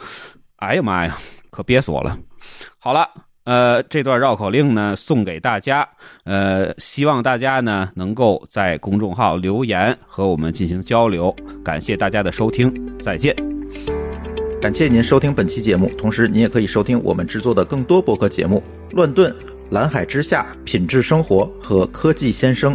哎呀妈呀！可憋死我了。好了。呃，这段绕口令呢，送给大家。呃，希望大家呢能够在公众号留言和我们进行交流。感谢大家的收听，再见。感谢您收听本期节目，同时您也可以收听我们制作的更多播客节目：乱炖、蓝海之下、品质生活和科技先生。